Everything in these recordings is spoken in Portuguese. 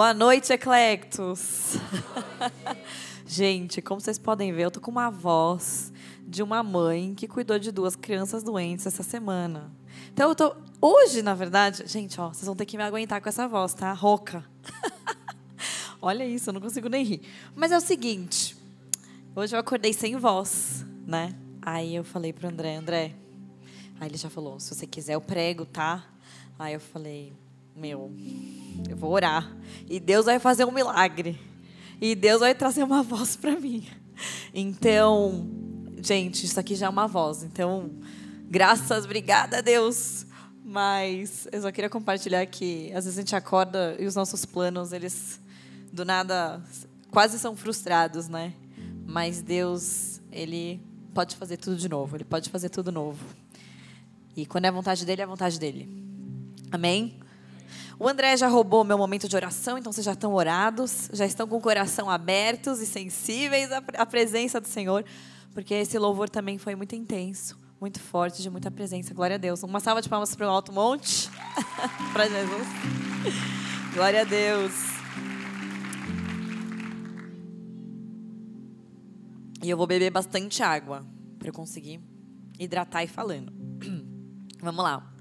Boa noite, Eclectos. Gente, como vocês podem ver, eu tô com uma voz de uma mãe que cuidou de duas crianças doentes essa semana. Então eu tô hoje, na verdade, gente, ó, vocês vão ter que me aguentar com essa voz, tá? Rouca. Olha isso, eu não consigo nem rir. Mas é o seguinte, hoje eu acordei sem voz, né? Aí eu falei pro André, André, aí ele já falou, se você quiser eu prego, tá? Aí eu falei, meu, eu vou orar. E Deus vai fazer um milagre. E Deus vai trazer uma voz para mim. Então, gente, isso aqui já é uma voz. Então, graças, obrigada a Deus. Mas eu só queria compartilhar que às vezes a gente acorda e os nossos planos, eles do nada quase são frustrados, né? Mas Deus, ele pode fazer tudo de novo, ele pode fazer tudo novo. E quando é a vontade dele, é a vontade dele. Amém? O André já roubou meu momento de oração, então vocês já estão orados, já estão com o coração abertos e sensíveis à presença do Senhor, porque esse louvor também foi muito intenso, muito forte, de muita presença. Glória a Deus. Uma salva de palmas para o Alto Monte, para Jesus. Glória a Deus. E eu vou beber bastante água para eu conseguir hidratar e falando. Vamos lá.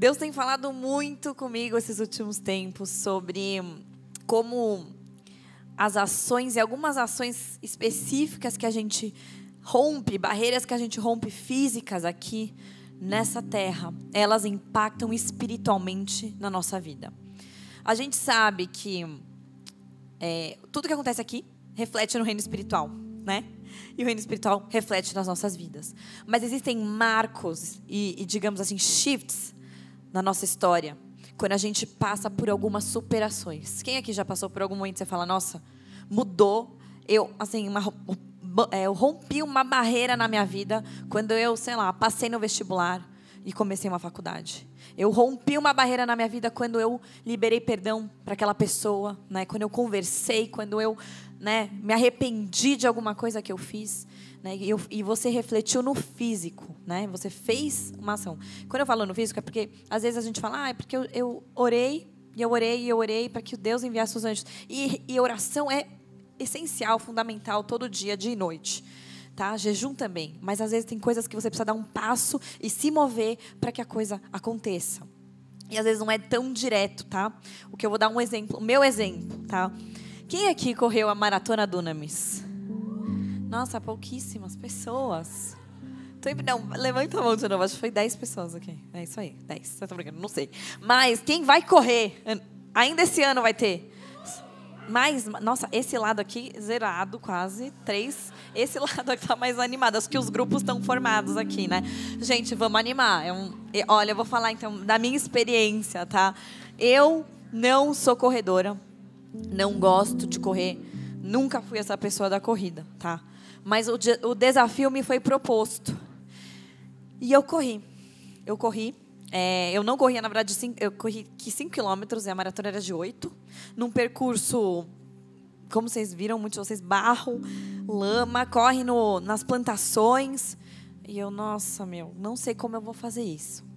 Deus tem falado muito comigo esses últimos tempos sobre como as ações e algumas ações específicas que a gente rompe, barreiras que a gente rompe físicas aqui nessa terra, elas impactam espiritualmente na nossa vida. A gente sabe que é, tudo que acontece aqui reflete no reino espiritual, né? E o reino espiritual reflete nas nossas vidas. Mas existem marcos e, e digamos assim, shifts na nossa história, quando a gente passa por algumas superações. Quem aqui já passou por algum momento que você fala, nossa, mudou? Eu, assim, uma, é, eu rompi uma barreira na minha vida quando eu, sei lá, passei no vestibular e comecei uma faculdade. Eu rompi uma barreira na minha vida quando eu liberei perdão para aquela pessoa, né? Quando eu conversei, quando eu, né, me arrependi de alguma coisa que eu fiz. Né? E, eu, e, você refletiu no físico, né? Você fez uma ação. Quando eu falo no físico é porque às vezes a gente fala, ah, é porque eu, eu orei e eu orei e eu orei para que Deus enviasse os anjos. E, e oração é essencial, fundamental todo dia, dia e noite. Tá? Jejum também, mas às vezes tem coisas que você precisa dar um passo e se mover para que a coisa aconteça. E às vezes não é tão direto, tá? O que eu vou dar um exemplo, o meu exemplo, tá? Quem aqui correu a maratona Dunamis? Nossa, pouquíssimas pessoas. Não, levanta a mão de novo. Acho que foi 10 pessoas aqui. É isso aí, 10. Eu tô brincando, não sei. Mas quem vai correr? Ainda esse ano vai ter. Mais, nossa, esse lado aqui zerado quase, três. Esse lado aqui tá mais animado. Acho que os grupos estão formados aqui, né? Gente, vamos animar. É um, olha, eu vou falar então da minha experiência, tá? Eu não sou corredora, não gosto de correr, nunca fui essa pessoa da corrida, tá? Mas o, o desafio me foi proposto. E eu corri. Eu corri. É, eu não corria, na verdade, cinco, eu corri 5 quilômetros e a maratona era de 8. Num percurso, como vocês viram, muitos de vocês, barro, lama, corre no, nas plantações. E eu, nossa, meu, não sei como eu vou fazer isso.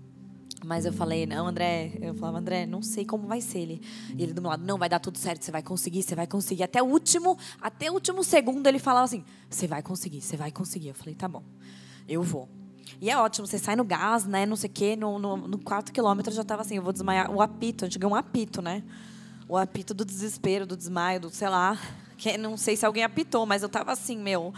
Mas eu falei, não, André, eu falava, André, não sei como vai ser ele. E ele do meu lado, não, vai dar tudo certo, você vai conseguir, você vai conseguir. Até o último, até o último segundo ele falava assim, você vai conseguir, você vai conseguir. Eu falei, tá bom, eu vou. E é ótimo, você sai no gás, né, não sei o quê, no, no, no quarto quilômetro já estava assim, eu vou desmaiar. O apito, a gente ganhou um apito, né? O apito do desespero, do desmaio, do sei lá. Que, não sei se alguém apitou, mas eu estava assim, meu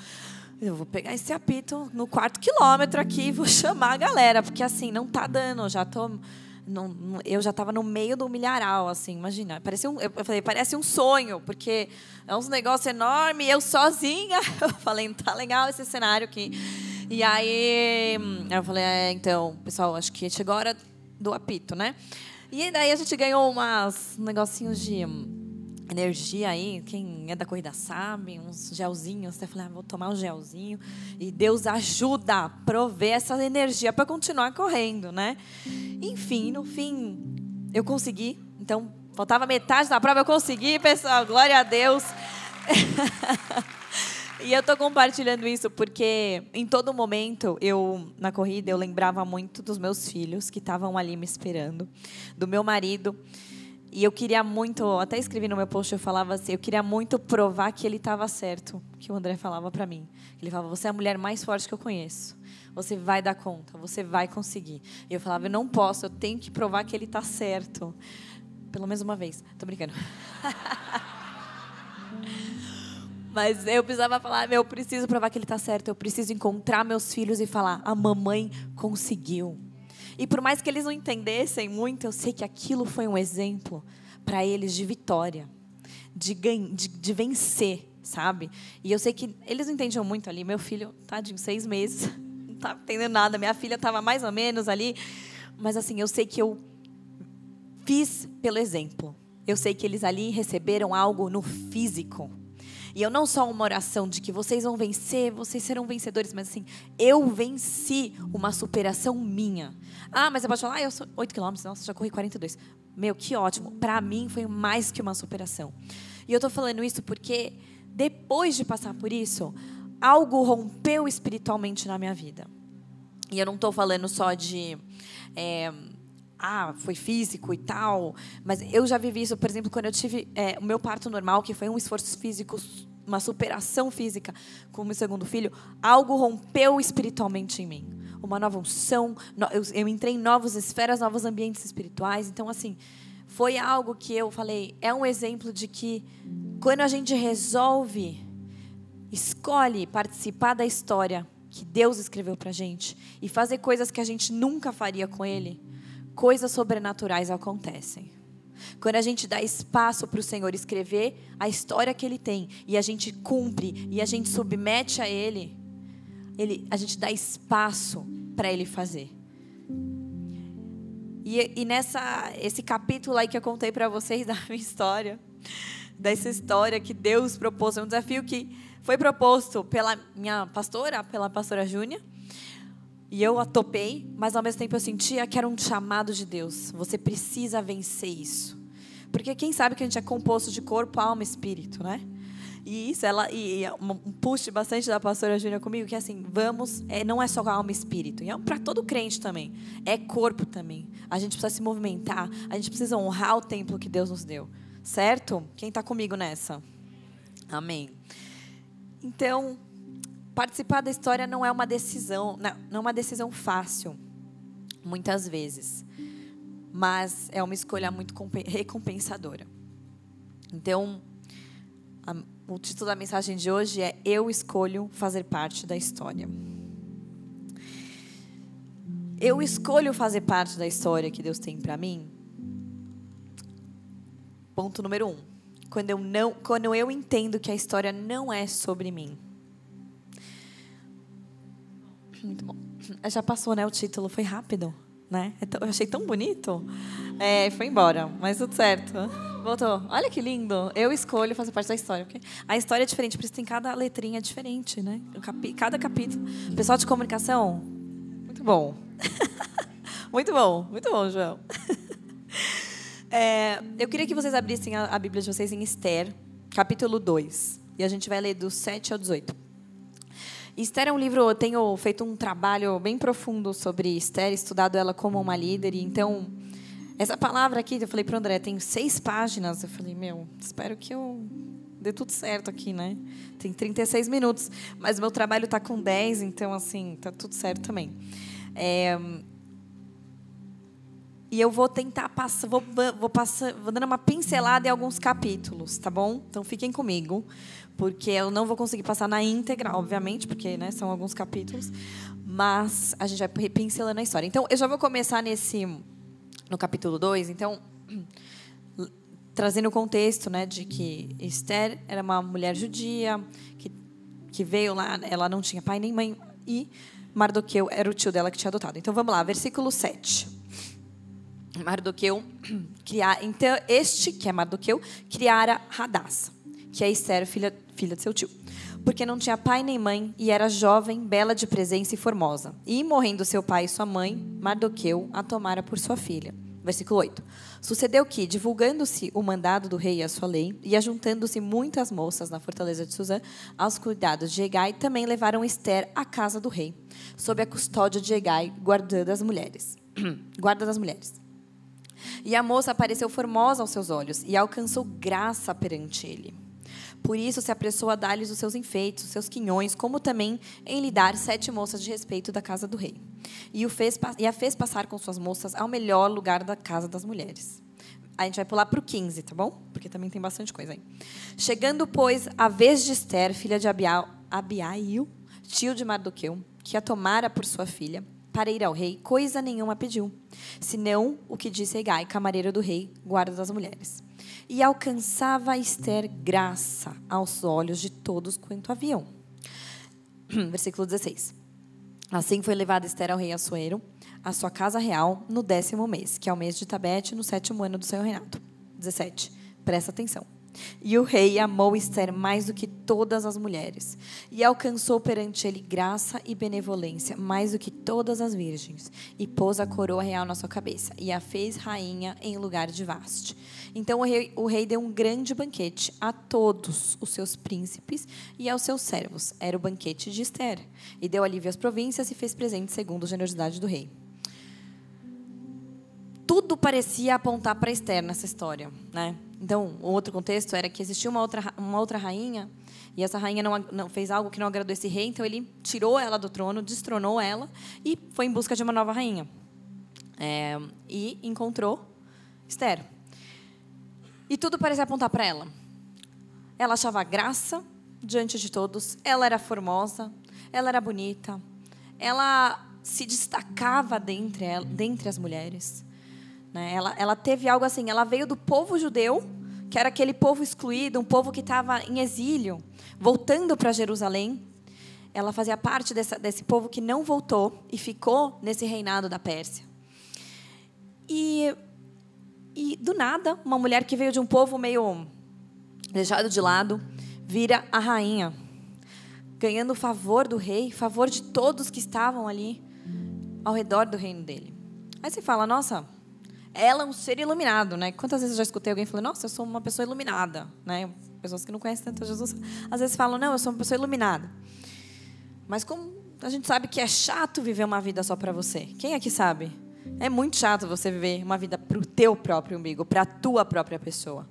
eu vou pegar esse apito no quarto quilômetro aqui e vou chamar a galera, porque assim, não tá dando, já tô. Não, eu já estava no meio do milharal, assim, imagina. Parecia um, eu falei, parece um sonho, porque é uns negócios enormes, eu sozinha. Eu falei, tá legal esse cenário aqui. E aí eu falei, é, então, pessoal, acho que chegou a hora do apito, né? E daí a gente ganhou umas negocinhos de energia aí, quem é da corrida sabe, uns gelzinhos. Até falei, ah, vou tomar um gelzinho. E Deus ajuda a prover essa energia para continuar correndo, né? Enfim, no fim, eu consegui. Então, faltava metade da prova, eu consegui, pessoal. Glória a Deus. e eu estou compartilhando isso porque em todo momento eu na corrida eu lembrava muito dos meus filhos que estavam ali me esperando, do meu marido E eu queria muito, até escrevi no meu post, eu falava assim, eu queria muito provar que ele estava certo, que o André falava para mim. Ele falava, você é a mulher mais forte que eu conheço. Você vai dar conta, você vai conseguir. E eu falava, eu não posso, eu tenho que provar que ele está certo. Pelo menos uma vez. Tô brincando. Mas eu precisava falar, eu preciso provar que ele está certo. Eu preciso encontrar meus filhos e falar, a mamãe conseguiu. E por mais que eles não entendessem muito, eu sei que aquilo foi um exemplo para eles de vitória, de, de, de, vencer, sabe? E eu sei que eles não entendiam muito ali. Meu filho, tadinho, seis meses, não estava entendendo nada. Minha filha estava mais ou menos ali. Mas assim, eu sei que eu fiz pelo exemplo. Eu sei que eles ali receberam algo no físico. E eu não só uma oração de que vocês vão vencer, vocês serão vencedores, mas assim, eu venci uma superação minha. Ah, mas você pode falar, ah, eu sou 8 quilômetros, nossa, já corri 42. Meu, que ótimo. Para mim foi mais que uma superação. E eu estou falando isso porque depois de passar por isso, algo rompeu espiritualmente na minha vida. E eu não estou falando só de. É, ah, foi físico e tal. Mas eu já vivi isso, por exemplo, quando eu tive é, o meu parto normal, que foi um esforço físico, uma superação física com o meu segundo filho, algo rompeu espiritualmente em mim. Uma nova unção, eu, eu entrei em novas esferas, novos ambientes espirituais. Então, assim, foi algo que eu falei, é um exemplo de que quando a gente resolve, escolhe participar da história que Deus escreveu pra gente e fazer coisas que a gente nunca faria com Ele, coisas sobrenaturais acontecem. Quando a gente dá espaço para o Senhor escrever a história que Ele tem e a gente cumpre e a gente submete a Ele, ele a gente dá espaço para Ele fazer. E, e nessa esse capítulo aí que eu contei para vocês da minha história, dessa história que Deus propôs, é um desafio que foi proposto pela minha pastora, pela pastora Júnia. E eu a topei, mas ao mesmo tempo eu sentia que era um chamado de Deus. Você precisa vencer isso. Porque quem sabe que a gente é composto de corpo, alma e espírito, né? E isso, ela, e, e um push bastante da pastora Júlia comigo, que é assim, vamos, é, não é só alma e espírito, e é para todo crente também, é corpo também. A gente precisa se movimentar, a gente precisa honrar o templo que Deus nos deu, certo? Quem está comigo nessa? Amém. Então, participar da história não é uma decisão, não é uma decisão fácil, muitas vezes, mas é uma escolha muito recompensadora. Então, a, o título da mensagem de hoje é Eu escolho fazer parte da história. Eu escolho fazer parte da história que Deus tem para mim. Ponto número um. Quando eu não, quando eu entendo que a história não é sobre mim, muito bom. Já passou, né? O título foi rápido, né? É eu achei tão bonito. É, foi embora, mas tudo certo. Voltou. Olha que lindo. Eu escolho fazer parte da história. Okay? A história é diferente, por isso tem cada letrinha diferente, né? Cada capítulo. Pessoal de comunicação, muito bom. muito bom, muito bom, João. É, eu queria que vocês abrissem a, a Bíblia de vocês em Esther, capítulo 2. E a gente vai ler do 7 ao 18. Esther é um livro, eu tenho feito um trabalho bem profundo sobre Esther, estudado ela como uma líder, então essa palavra aqui, eu falei para o André, tem seis páginas. Eu falei, meu, espero que eu dê tudo certo aqui, né? Tem 36 minutos, mas meu trabalho está com 10, então assim, tá tudo certo também. É, e eu vou tentar passar, vou, vou, passar, vou dando uma pincelada em alguns capítulos, tá bom? Então fiquem comigo, porque eu não vou conseguir passar na íntegra, obviamente, porque né, são alguns capítulos, mas a gente vai pincelando a história. Então eu já vou começar nesse no capítulo 2, então trazendo o contexto, né, de que Esther era uma mulher judia que que veio lá, ela não tinha pai nem mãe e Mardoqueu era o tio dela que tinha adotado. Então vamos lá, versículo 7. Mardoqueu criar, então este que é Mardoqueu criara Radassa, que é Esther, filha filha de seu tio, porque não tinha pai nem mãe e era jovem, bela de presença e formosa. E morrendo seu pai e sua mãe, Mardoqueu a tomara por sua filha. Versículo 8. Sucedeu que, divulgando-se o mandado do rei e a sua lei, e ajuntando-se muitas moças na fortaleza de Suzã, aos cuidados de Egai, também levaram Esther à casa do rei, sob a custódia de Egai, guardando as mulheres. Guarda das mulheres. E a moça apareceu formosa aos seus olhos e alcançou graça perante ele. Por isso se apressou a dar-lhes os seus enfeites, os seus quinhões, como também em lhe dar sete moças de respeito da casa do rei. E, o fez, e a fez passar com suas moças ao melhor lugar da casa das mulheres. A gente vai pular para o 15, tá bom? Porque também tem bastante coisa aí. Chegando, pois, a vez de Esther, filha de Abiail, Abiail tio de Mardoqueu, que a tomara por sua filha, para ir ao rei, coisa nenhuma pediu, senão o que disse Egai, camareiro do rei, guarda das mulheres. E alcançava Esther graça aos olhos de todos quanto haviam. Versículo 16. Assim foi levada Esther ao rei Assuero, à sua casa real, no décimo mês, que é o mês de Tabete, no sétimo ano do seu reinado. 17. Presta atenção. E o rei amou Esther mais do que todas as mulheres, e alcançou perante ele graça e benevolência mais do que todas as virgens, e pôs a coroa real na sua cabeça, e a fez rainha em lugar de Vaste. Então o rei, o rei deu um grande banquete a todos os seus príncipes e aos seus servos. Era o banquete de Esther, e deu alívio às províncias e fez presente segundo a generosidade do rei tudo parecia apontar para Esther nessa história, né? Então, um outro contexto era que existia uma outra, uma outra rainha, e essa rainha não, não, fez algo que não agradou esse rei, então ele tirou ela do trono, destronou ela e foi em busca de uma nova rainha. É, e encontrou Esther. E tudo parecia apontar para ela. Ela achava graça diante de todos, ela era formosa, ela era bonita, ela se destacava dentre, dentre as mulheres. Né? Ela, ela teve algo assim, ela veio do povo judeu, que era aquele povo excluído, um povo que estava em exílio, voltando para Jerusalém. Ela fazia parte dessa, desse povo que não voltou e ficou nesse reinado da Pérsia. E, e, do nada, uma mulher que veio de um povo meio deixado de lado, vira a rainha, ganhando o favor do rei, favor de todos que estavam ali ao redor do reino dele. Aí você fala, nossa, ela é um ser iluminado, né? Quantas vezes eu já escutei alguém falando, nossa, eu sou uma pessoa iluminada, né? Pessoas que não conhecem tanto Jesus, às vezes falam, não, eu sou uma pessoa iluminada. Mas como a gente sabe que é chato viver uma vida só para você? Quem aqui sabe? É muito chato você viver uma vida para o teu próprio umbigo, para a tua própria pessoa.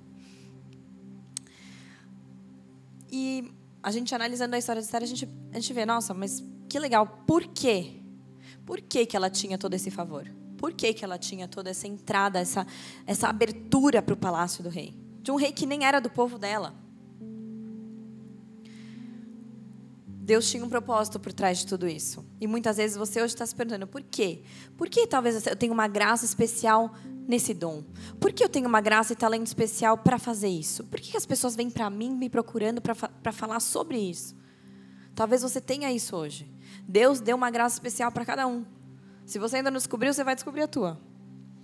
E a gente analisando a história de Esther, a gente, a gente vê, nossa, mas que legal. Por quê? Por que, que ela tinha todo esse favor? Por que, que ela tinha toda essa entrada, essa, essa abertura para o palácio do rei? De um rei que nem era do povo dela. Deus tinha um propósito por trás de tudo isso. E muitas vezes você hoje está se perguntando por quê? Por que talvez eu tenha uma graça especial nesse dom? Por que eu tenho uma graça e talento especial para fazer isso? Por que as pessoas vêm para mim me procurando para falar sobre isso? Talvez você tenha isso hoje. Deus deu uma graça especial para cada um. Se você ainda não descobriu, você vai descobrir a tua.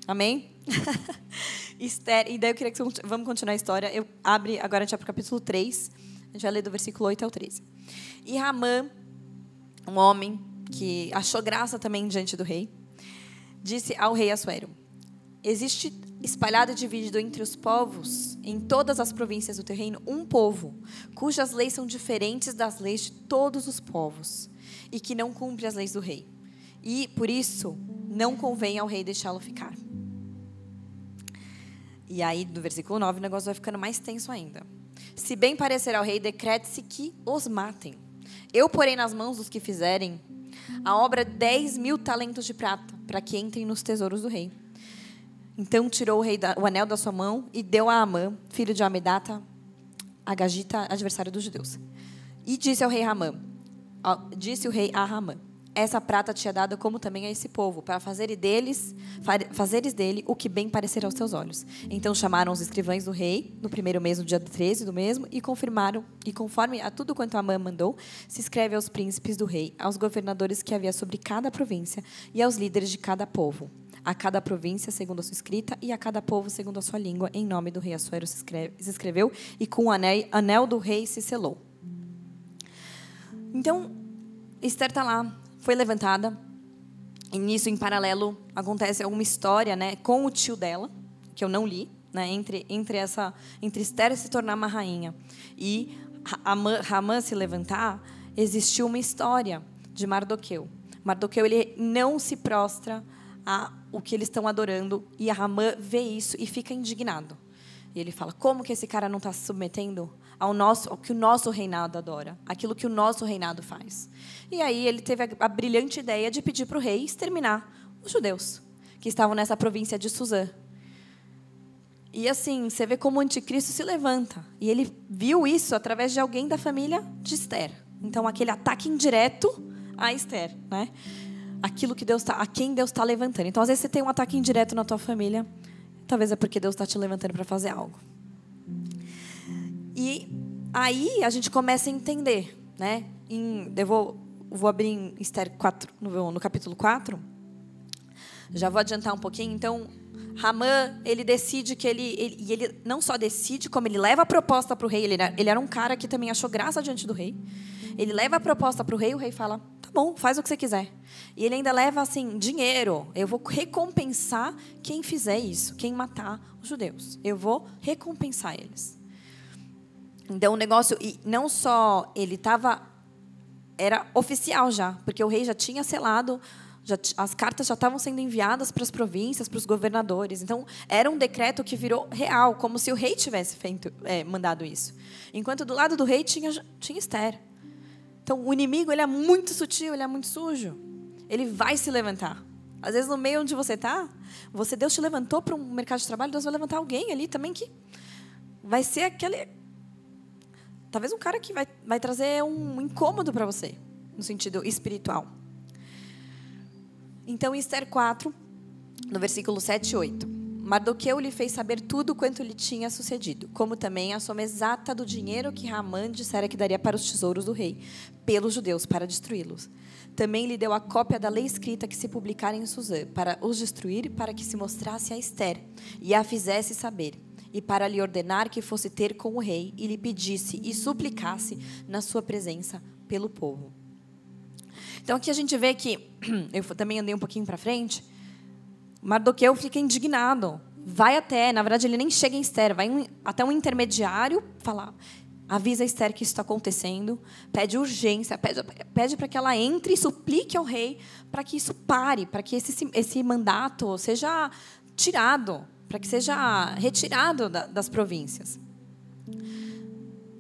Amém? Esther, e daí eu queria que você, vamos continuar a história. Eu abre agora vai para o capítulo 3. A gente vai ler do versículo 8 ao 13. E Ramã, um homem que achou graça também diante do rei, disse ao rei Assuero: Existe espalhado e dividido entre os povos, em todas as províncias do teu reino, um povo, cujas leis são diferentes das leis de todos os povos, e que não cumpre as leis do rei. E, por isso, não convém ao rei deixá-lo ficar. E aí, no versículo 9, o negócio vai ficando mais tenso ainda. Se bem parecer ao rei, decrete-se que os matem. Eu porei nas mãos dos que fizerem a obra 10 mil talentos de prata, para que entrem nos tesouros do rei. Então tirou o rei da, o anel da sua mão e deu a Amã, filho de Amedata, a Gagita, adversário dos judeus. E disse ao rei Ramã, disse o rei a Ramã, essa prata te é dada como também a esse povo, para fazer deles, fazeres dele o que bem parecer aos seus olhos. Então chamaram os escrivães do rei, no primeiro mês, no dia 13 do mesmo, e confirmaram, e conforme a tudo quanto Amã mandou, se escreve aos príncipes do rei, aos governadores que havia sobre cada província, e aos líderes de cada povo. A cada província, segundo a sua escrita, e a cada povo, segundo a sua língua, em nome do rei Assuero se, escreve, se escreveu, e com o anel, anel do rei se selou. Então, Esther está lá, foi levantada. E nisso, em paralelo, acontece alguma história né, com o tio dela, que eu não li, né, entre, entre, essa, entre Esther se tornar uma rainha e Ramã se levantar, existiu uma história de Mardoqueu. Mardoqueu ele não se prostra a o que eles estão adorando. E Ramã vê isso e fica indignado. E ele fala: como que esse cara não está se submetendo ao nosso, ao que o nosso reinado adora, aquilo que o nosso reinado faz? E aí ele teve a, a brilhante ideia de pedir para o rei exterminar os judeus que estavam nessa província de Suzã. E assim, você vê como o anticristo se levanta. E ele viu isso através de alguém da família de Esther. Então, aquele ataque indireto a Esther, né? Aquilo que Deus tá, a quem Deus está levantando. Então, às vezes você tem um ataque indireto na tua família, talvez é porque Deus está te levantando para fazer algo. E aí a gente começa a entender, né? Em, eu vou, vou abrir em Esther 4, no, no capítulo 4. Já vou adiantar um pouquinho. Então, Ramã, ele decide que ele, ele, E ele não só decide, como ele leva a proposta para o rei. Ele era, ele era um cara que também achou graça diante do rei. Ele leva a proposta para o rei, o rei fala: tá bom, faz o que você quiser. E ele ainda leva assim: dinheiro. Eu vou recompensar quem fizer isso, quem matar os judeus. Eu vou recompensar eles. Então o negócio. E não só ele estava. Era oficial já, porque o rei já tinha selado já, as cartas já estavam sendo enviadas para as províncias, para os governadores. Então, era um decreto que virou real, como se o rei tivesse feito, é, mandado isso. Enquanto do lado do rei tinha, tinha Esther. Então, o inimigo ele é muito sutil, ele é muito sujo. Ele vai se levantar. Às vezes, no meio onde você está, você Deus te levantou para um mercado de trabalho, Deus vai levantar alguém ali também que vai ser aquele. Talvez um cara que vai, vai trazer um incômodo para você, no sentido espiritual. Então, Esther 4, no versículo 7 e 8. Mardoqueu lhe fez saber tudo quanto lhe tinha sucedido, como também a soma exata do dinheiro que Ramã dissera que daria para os tesouros do rei, pelos judeus, para destruí-los. Também lhe deu a cópia da lei escrita que se publicara em Suzã, para os destruir, para que se mostrasse a Esther, e a fizesse saber, e para lhe ordenar que fosse ter com o rei, e lhe pedisse e suplicasse na sua presença pelo povo. Então aqui a gente vê que, eu também andei um pouquinho para frente, Mardoqueu fica indignado. Vai até, na verdade ele nem chega em Esther, vai até um intermediário falar, avisa Esther que isso está acontecendo, pede urgência, pede, pede para que ela entre e suplique ao rei para que isso pare, para que esse, esse mandato seja tirado, para que seja retirado da, das províncias.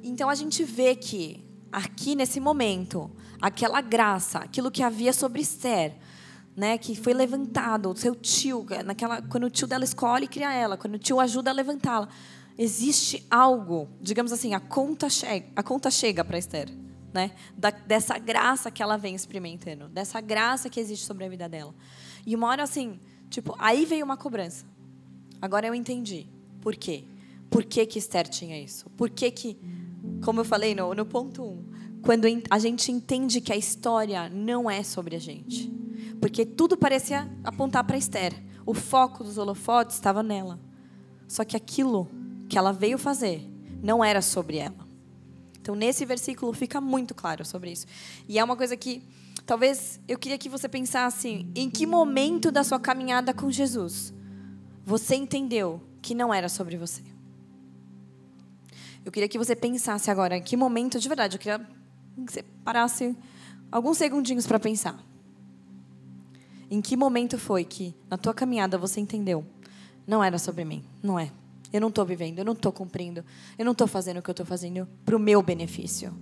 Então a gente vê que aqui nesse momento aquela graça, aquilo que havia sobre Esther, né, que foi levantado, o seu tio, naquela, quando o tio dela escolhe cria ela, quando o tio ajuda a levantá-la, existe algo, digamos assim, a conta chega, a conta chega para Esther, né, da, dessa graça que ela vem experimentando, dessa graça que existe sobre a vida dela. E uma hora assim, tipo, aí veio uma cobrança. Agora eu entendi. Por quê? Por que, que Esther tinha isso? Por que que, como eu falei no, no ponto 1, um, quando a gente entende que a história não é sobre a gente. Porque tudo parecia apontar para Esther. O foco dos holofotes estava nela. Só que aquilo que ela veio fazer não era sobre ela. Então, nesse versículo fica muito claro sobre isso. E é uma coisa que talvez eu queria que você pensasse em que momento da sua caminhada com Jesus você entendeu que não era sobre você. Eu queria que você pensasse agora em que momento de verdade, eu queria que você parasse alguns segundinhos para pensar. Em que momento foi que, na tua caminhada, você entendeu? Não era sobre mim, não é. Eu não estou vivendo, eu não estou cumprindo, eu não estou fazendo o que eu estou fazendo para o meu benefício.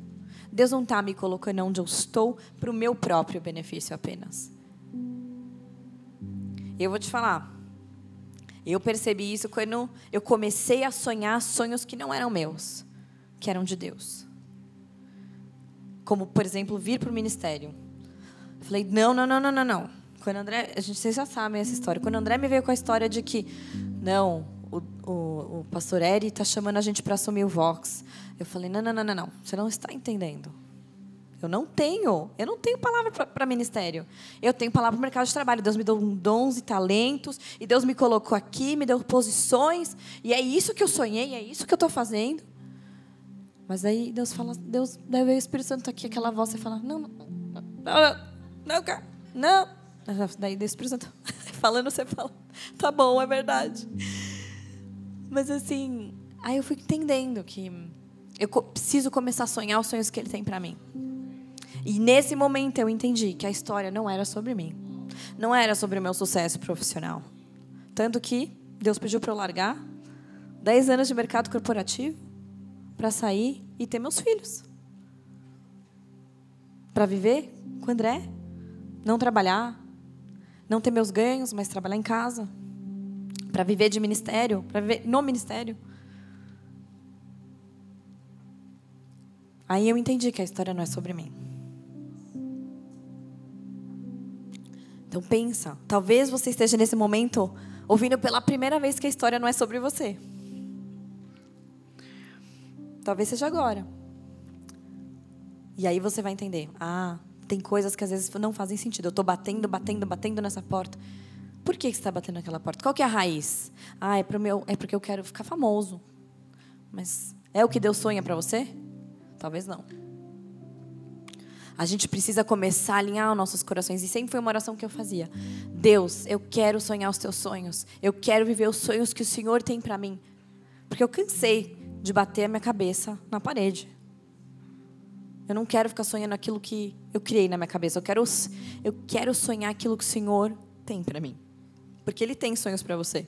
Deus não está me colocando onde eu estou para o meu próprio benefício apenas. Eu vou te falar. Eu percebi isso quando eu comecei a sonhar sonhos que não eram meus, que eram de Deus como, por exemplo, vir para o ministério. falei, não, não, não, não, não, não. Quando André, a gente, vocês já sabem essa história. Quando André me veio com a história de que, não, o, o, o pastor Eri está chamando a gente para assumir o Vox. Eu falei, não, não, não, não, não. Você não está entendendo. Eu não tenho, eu não tenho palavra para ministério. Eu tenho palavra para o mercado de trabalho. Deus me deu dons e talentos, e Deus me colocou aqui, me deu posições, e é isso que eu sonhei, é isso que eu estou fazendo. Mas aí Deus fala, Deus, daí o Espírito Santo aqui, aquela voz, você fala, não, não, não, não, não, não. Daí o Espírito Santo falando, você fala, tá bom, é verdade. Mas assim, aí eu fui entendendo que eu preciso começar a sonhar os sonhos que Ele tem para mim. E nesse momento eu entendi que a história não era sobre mim. Não era sobre o meu sucesso profissional. Tanto que Deus pediu para eu largar 10 anos de mercado corporativo para sair e ter meus filhos. Para viver com o André, não trabalhar, não ter meus ganhos, mas trabalhar em casa, para viver de ministério, para viver no ministério. Aí eu entendi que a história não é sobre mim. Então pensa, talvez você esteja nesse momento ouvindo pela primeira vez que a história não é sobre você. Talvez seja agora. E aí você vai entender. Ah, tem coisas que às vezes não fazem sentido. Eu estou batendo, batendo, batendo nessa porta. Por que você está batendo naquela porta? Qual que é a raiz? Ah, é, pro meu, é porque eu quero ficar famoso. Mas é o que Deus sonha para você? Talvez não. A gente precisa começar a alinhar os nossos corações. E sempre foi uma oração que eu fazia. Deus, eu quero sonhar os teus sonhos. Eu quero viver os sonhos que o Senhor tem para mim. Porque eu cansei de bater a minha cabeça na parede. Eu não quero ficar sonhando aquilo que eu criei na minha cabeça. Eu quero, eu quero sonhar aquilo que o Senhor tem para mim. Porque Ele tem sonhos para você.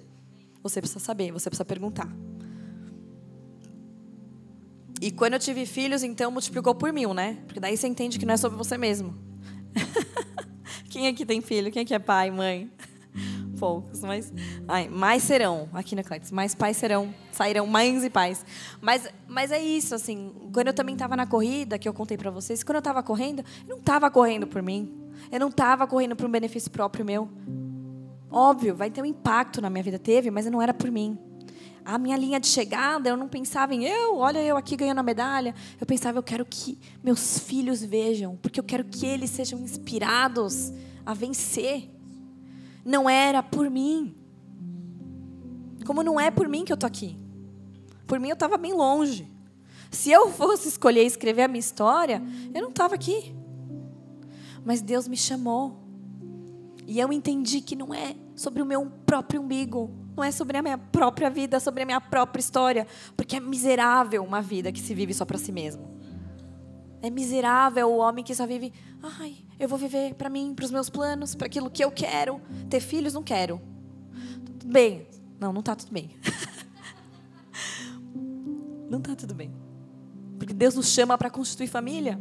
Você precisa saber, você precisa perguntar. E quando eu tive filhos, então multiplicou por mil, né? Porque daí você entende que não é sobre você mesmo. Quem aqui tem filho? Quem aqui é pai, mãe? Poucos, mas. Ai, mais serão, aqui na Cletis, mais pais serão, sairão mães e pais. Mas, mas é isso, assim. Quando eu também estava na corrida, que eu contei para vocês, quando eu estava correndo, eu não estava correndo por mim. Eu não estava correndo por um benefício próprio meu. Óbvio, vai ter um impacto na minha vida. Teve, mas não era por mim a minha linha de chegada, eu não pensava em eu, olha eu aqui ganhando a medalha. Eu pensava, eu quero que meus filhos vejam, porque eu quero que eles sejam inspirados a vencer. Não era por mim. Como não é por mim que eu tô aqui. Por mim eu estava bem longe. Se eu fosse escolher escrever a minha história, eu não estava aqui. Mas Deus me chamou. E eu entendi que não é sobre o meu próprio umbigo, não é sobre a minha própria vida, é sobre a minha própria história. Porque é miserável uma vida que se vive só para si mesmo. É miserável o homem que só vive, ai, eu vou viver para mim, para os meus planos, para aquilo que eu quero. Ter filhos, não quero. Tudo bem. Não, não está tudo bem. não está tudo bem. Porque Deus nos chama para constituir família.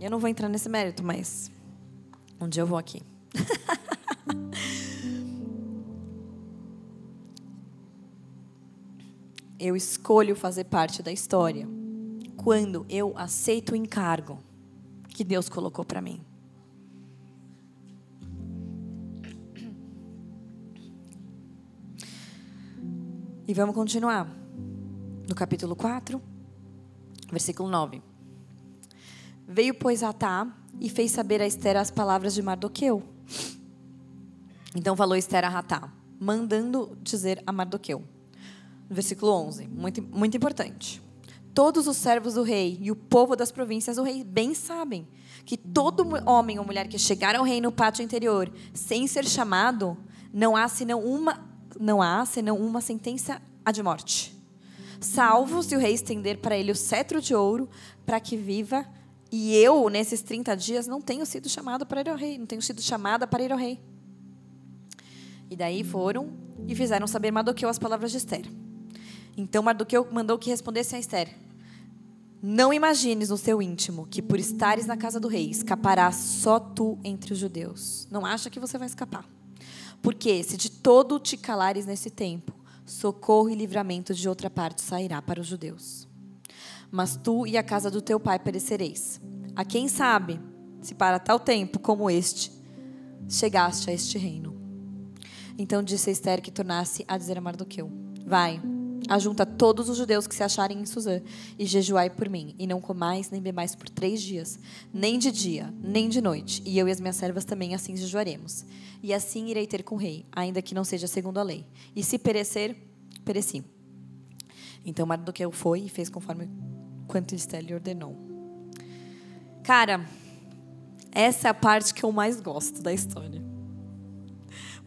Eu não vou entrar nesse mérito, mas um dia eu vou aqui. eu escolho fazer parte da história quando eu aceito o encargo que Deus colocou para mim. E vamos continuar. No capítulo 4, versículo 9. Veio, pois, Atá e fez saber a Esther as palavras de Mardoqueu. Então falou Esther a Ratá, mandando dizer a Mardoqueu. Versículo 11, muito, muito importante. Todos os servos do rei e o povo das províncias do rei bem sabem que todo homem ou mulher que chegar ao rei no pátio interior sem ser chamado, não há senão uma, não há senão uma sentença a de morte. Salvo se o rei estender para ele o cetro de ouro para que viva e eu, nesses 30 dias, não tenho sido chamado para ir ao rei, não tenho sido chamada para ir ao rei. E daí foram e fizeram saber Mardoqueu as palavras de Esther. Então Mardoqueu mandou que respondesse a Esther: Não imagines no seu íntimo que por estares na casa do rei escaparás só tu entre os judeus. Não acha que você vai escapar. Porque se de todo te calares nesse tempo, socorro e livramento de outra parte sairá para os judeus mas tu e a casa do teu pai perecereis. A quem sabe, se para tal tempo como este chegaste a este reino. Então disse a Esther que tornasse a dizer a Mardoqueu: Vai, ajunta todos os judeus que se acharem em Suzã e jejuai por mim, e não comais nem bebais por três dias, nem de dia, nem de noite, e eu e as minhas servas também assim jejuaremos. E assim irei ter com o rei, ainda que não seja segundo a lei. E se perecer, pereci. Então Mardoqueu foi e fez conforme quanto Esther lhe ordenou. Cara, essa é a parte que eu mais gosto da história.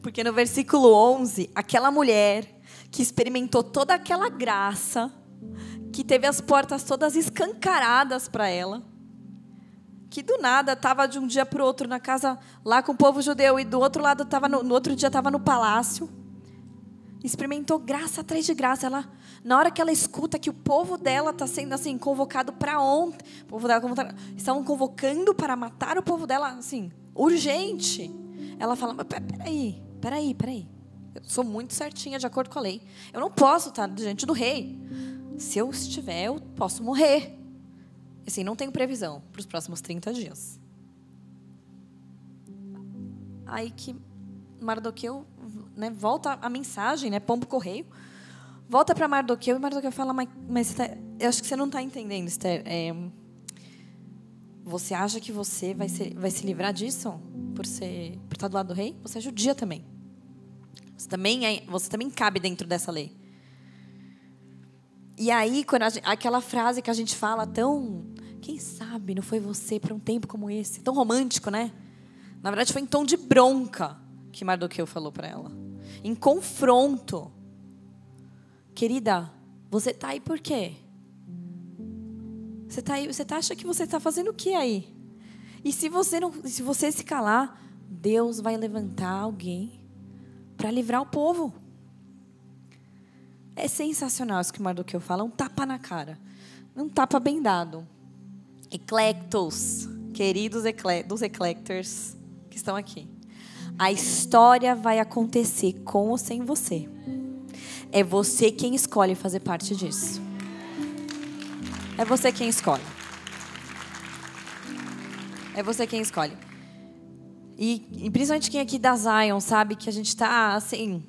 Porque no versículo 11, aquela mulher que experimentou toda aquela graça, que teve as portas todas escancaradas para ela, que do nada estava de um dia para o outro na casa lá com o povo judeu e do outro lado estava no, no outro dia estava no palácio. Experimentou graça atrás de graça. Ela, na hora que ela escuta que o povo dela está sendo assim convocado para ontem, o povo dela estavam convocando para matar o povo dela, assim, urgente. Ela fala: mas peraí, peraí, peraí. Eu sou muito certinha de acordo com a lei. Eu não posso estar diante do rei. Se eu estiver, eu posso morrer. Assim, não tenho previsão para os próximos 30 dias. Aí que Mardoqueu né, volta a mensagem, né, pombo correio, volta para Mardoqueu e Mardoqueu fala, mas, mas tá, eu acho que você não está entendendo, Esther. É, você acha que você vai, ser, vai se livrar disso por ser por estar do lado do rei? Você é judia também. Você também é, você também cabe dentro dessa lei. E aí, quando a, aquela frase que a gente fala tão, quem sabe não foi você para um tempo como esse, tão romântico, né? Na verdade, foi em tom de bronca que Mardoqueu falou para ela. Em confronto. Querida, você tá aí por quê? Você tá aí, você tá, acha que você está fazendo o que aí? E se você não, se você se calar, Deus vai levantar alguém para livrar o povo. É sensacional isso que Mardoqueu fala, um tapa na cara. Um tapa bem dado. Eclectos, queridos ecle dos eclectors que estão aqui. A história vai acontecer com ou sem você. É você quem escolhe fazer parte disso. É você quem escolhe. É você quem escolhe. E, e principalmente quem aqui da Zion sabe que a gente está assim.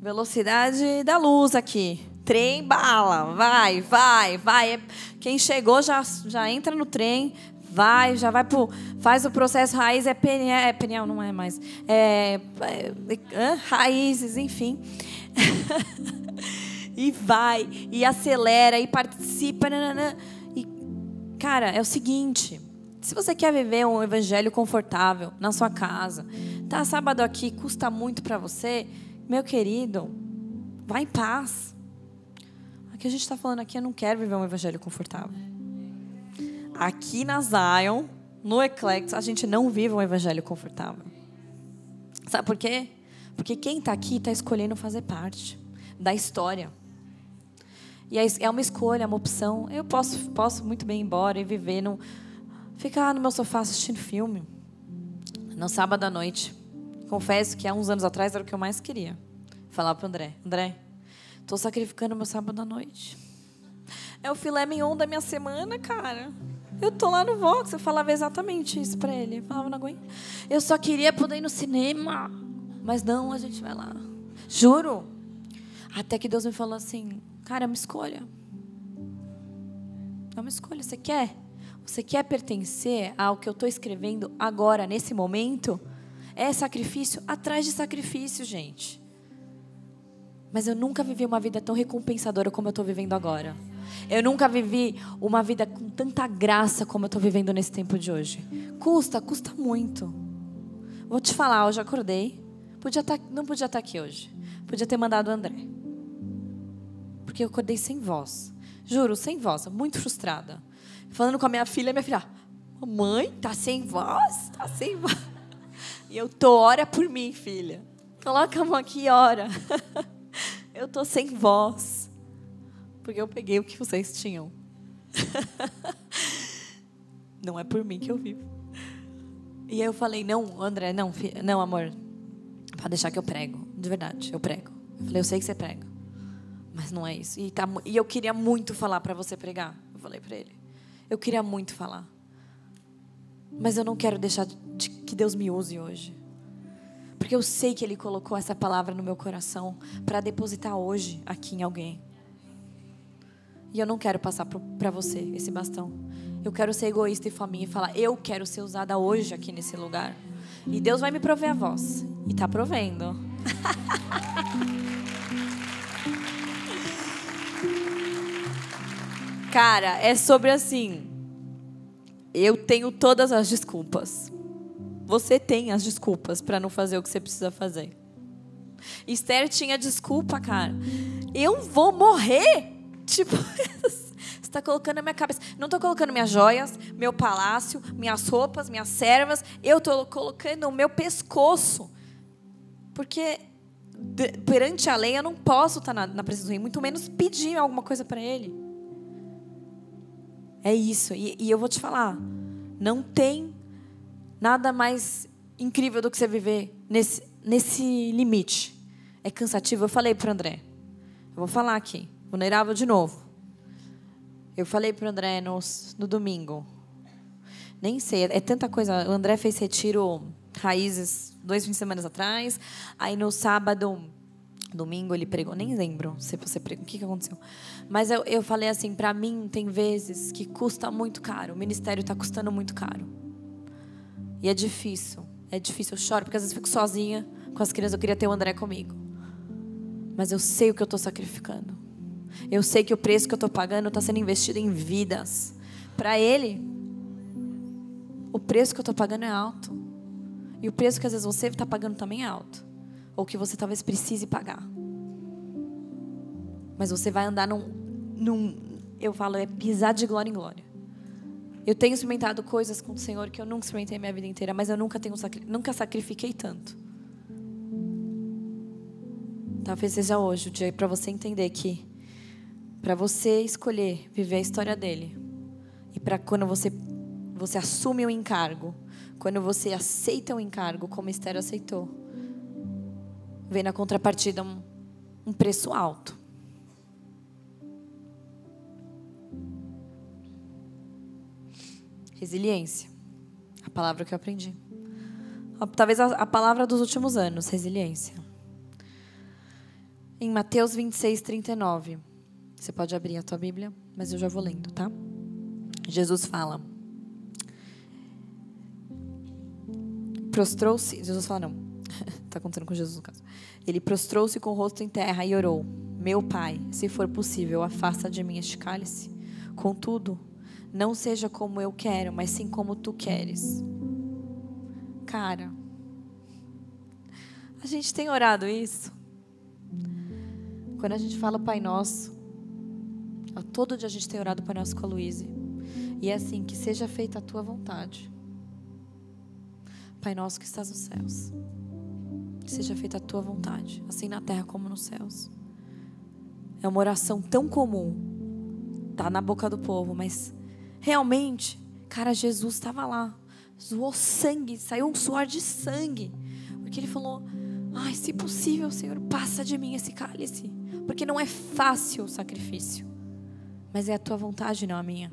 Velocidade da luz aqui. Trem bala. Vai, vai, vai. É, quem chegou já, já entra no trem. Vai, já vai pro. Faz o processo raiz, é peniel, é peniel não é mais. É, é, é raízes, enfim. e vai, e acelera, e participa. Nanana. E, cara, é o seguinte: se você quer viver um evangelho confortável na sua casa, tá sábado aqui custa muito para você, meu querido, vá em paz. O que a gente está falando aqui, eu não quero viver um evangelho confortável. Aqui na Zion, no Eclectus, a gente não vive um evangelho confortável. Sabe por quê? Porque quem está aqui está escolhendo fazer parte da história. E é uma escolha, é uma opção. Eu posso, posso muito bem ir embora e viver, no, ficar no meu sofá assistindo filme. No sábado à noite. Confesso que há uns anos atrás era o que eu mais queria. Falar para o André: André, estou sacrificando meu sábado à noite. É o filé mignon da minha semana, cara. Eu tô lá no Vox, eu falava exatamente isso para ele. Eu falava, não aguento. Eu só queria poder ir no cinema. Mas não, a gente vai lá. Juro. Até que Deus me falou assim: Cara, é uma escolha. É uma escolha. Você quer? Você quer pertencer ao que eu estou escrevendo agora, nesse momento? É sacrifício atrás de sacrifício, gente. Mas eu nunca vivi uma vida tão recompensadora como eu estou vivendo agora. Eu nunca vivi uma vida com tanta graça como eu estou vivendo nesse tempo de hoje. Custa, custa muito. Vou te falar, hoje acordei. Podia tá, não podia estar tá aqui hoje. Podia ter mandado o André porque eu acordei sem voz. Juro, sem voz, muito frustrada. Falando com a minha filha, minha filha, mamãe, tá sem voz? Tá sem voz. E eu tô, ora por mim, filha. Coloca a mão aqui e ora. Eu tô sem voz. Porque eu peguei o que vocês tinham. Não é por mim que eu vivo. E aí eu falei, não, André, não, não, amor. Pode deixar que eu prego. De verdade, eu prego. Eu falei, eu sei que você prega. Mas não é isso. E, tá, e eu queria muito falar para você pregar. Eu falei para ele. Eu queria muito falar. Mas eu não quero deixar de, que Deus me use hoje. Porque eu sei que Ele colocou essa palavra no meu coração para depositar hoje aqui em alguém. E eu não quero passar para você esse bastão. Eu quero ser egoísta e faminha e falar: eu quero ser usada hoje aqui nesse lugar. E Deus vai me prover a voz. E está provendo. Cara, é sobre assim. Eu tenho todas as desculpas. Você tem as desculpas para não fazer o que você precisa fazer. Esther tinha desculpa, cara. Eu vou morrer. Tipo, está colocando na minha cabeça. Não estou colocando minhas joias, meu palácio, minhas roupas, minhas servas, eu estou colocando o meu pescoço. Porque perante a lei eu não posso estar na, na presença do rei, muito menos pedir alguma coisa para ele. É isso. E, e eu vou te falar, não tem nada mais incrível do que você viver nesse, nesse limite. É cansativo. Eu falei para André. Eu vou falar aqui. Vulnerável de novo. Eu falei para André no, no domingo. Nem sei, é, é tanta coisa. O André fez retiro raízes dois fins de semana atrás. Aí no sábado, domingo, ele pregou. Nem lembro se você pregou. O que, que aconteceu? Mas eu, eu falei assim: para mim, tem vezes que custa muito caro. O ministério está custando muito caro. E é difícil. É difícil. Eu choro porque às vezes fico sozinha com as crianças. Eu queria ter o André comigo. Mas eu sei o que eu estou sacrificando. Eu sei que o preço que eu estou pagando está sendo investido em vidas. Para ele, o preço que eu estou pagando é alto. E o preço que às vezes você está pagando também é alto. Ou que você talvez precise pagar. Mas você vai andar num, num. Eu falo, é pisar de glória em glória. Eu tenho experimentado coisas com o Senhor que eu nunca experimentei minha vida inteira, mas eu nunca, tenho, nunca sacrifiquei tanto. Talvez seja hoje o dia para você entender que para você escolher viver a história dele e para quando você você assume o encargo, quando você aceita o encargo como Esther aceitou, vem na contrapartida um, um preço alto. Resiliência. A palavra que eu aprendi. Talvez a, a palavra dos últimos anos, resiliência. Em Mateus 26, 39. Você pode abrir a tua Bíblia, mas eu já vou lendo, tá? Jesus fala. Prostrou-se. Jesus fala, não. Está acontecendo com Jesus no caso. Ele prostrou-se com o rosto em terra e orou: Meu pai, se for possível, afasta de mim este cálice. Contudo, não seja como eu quero, mas sim como tu queres. Cara, a gente tem orado isso. Quando a gente fala Pai Nosso, todo dia a gente tem orado Pai Nosso com a Luíse. E é assim, que seja feita a tua vontade. Pai Nosso que estás nos céus. Que seja feita a tua vontade, assim na terra como nos céus. É uma oração tão comum. Tá na boca do povo, mas Realmente, cara, Jesus estava lá, zoou sangue, saiu um suor de sangue, porque ele falou: Ai, se possível, Senhor, passa de mim esse cálice, porque não é fácil o sacrifício, mas é a tua vontade, não a minha.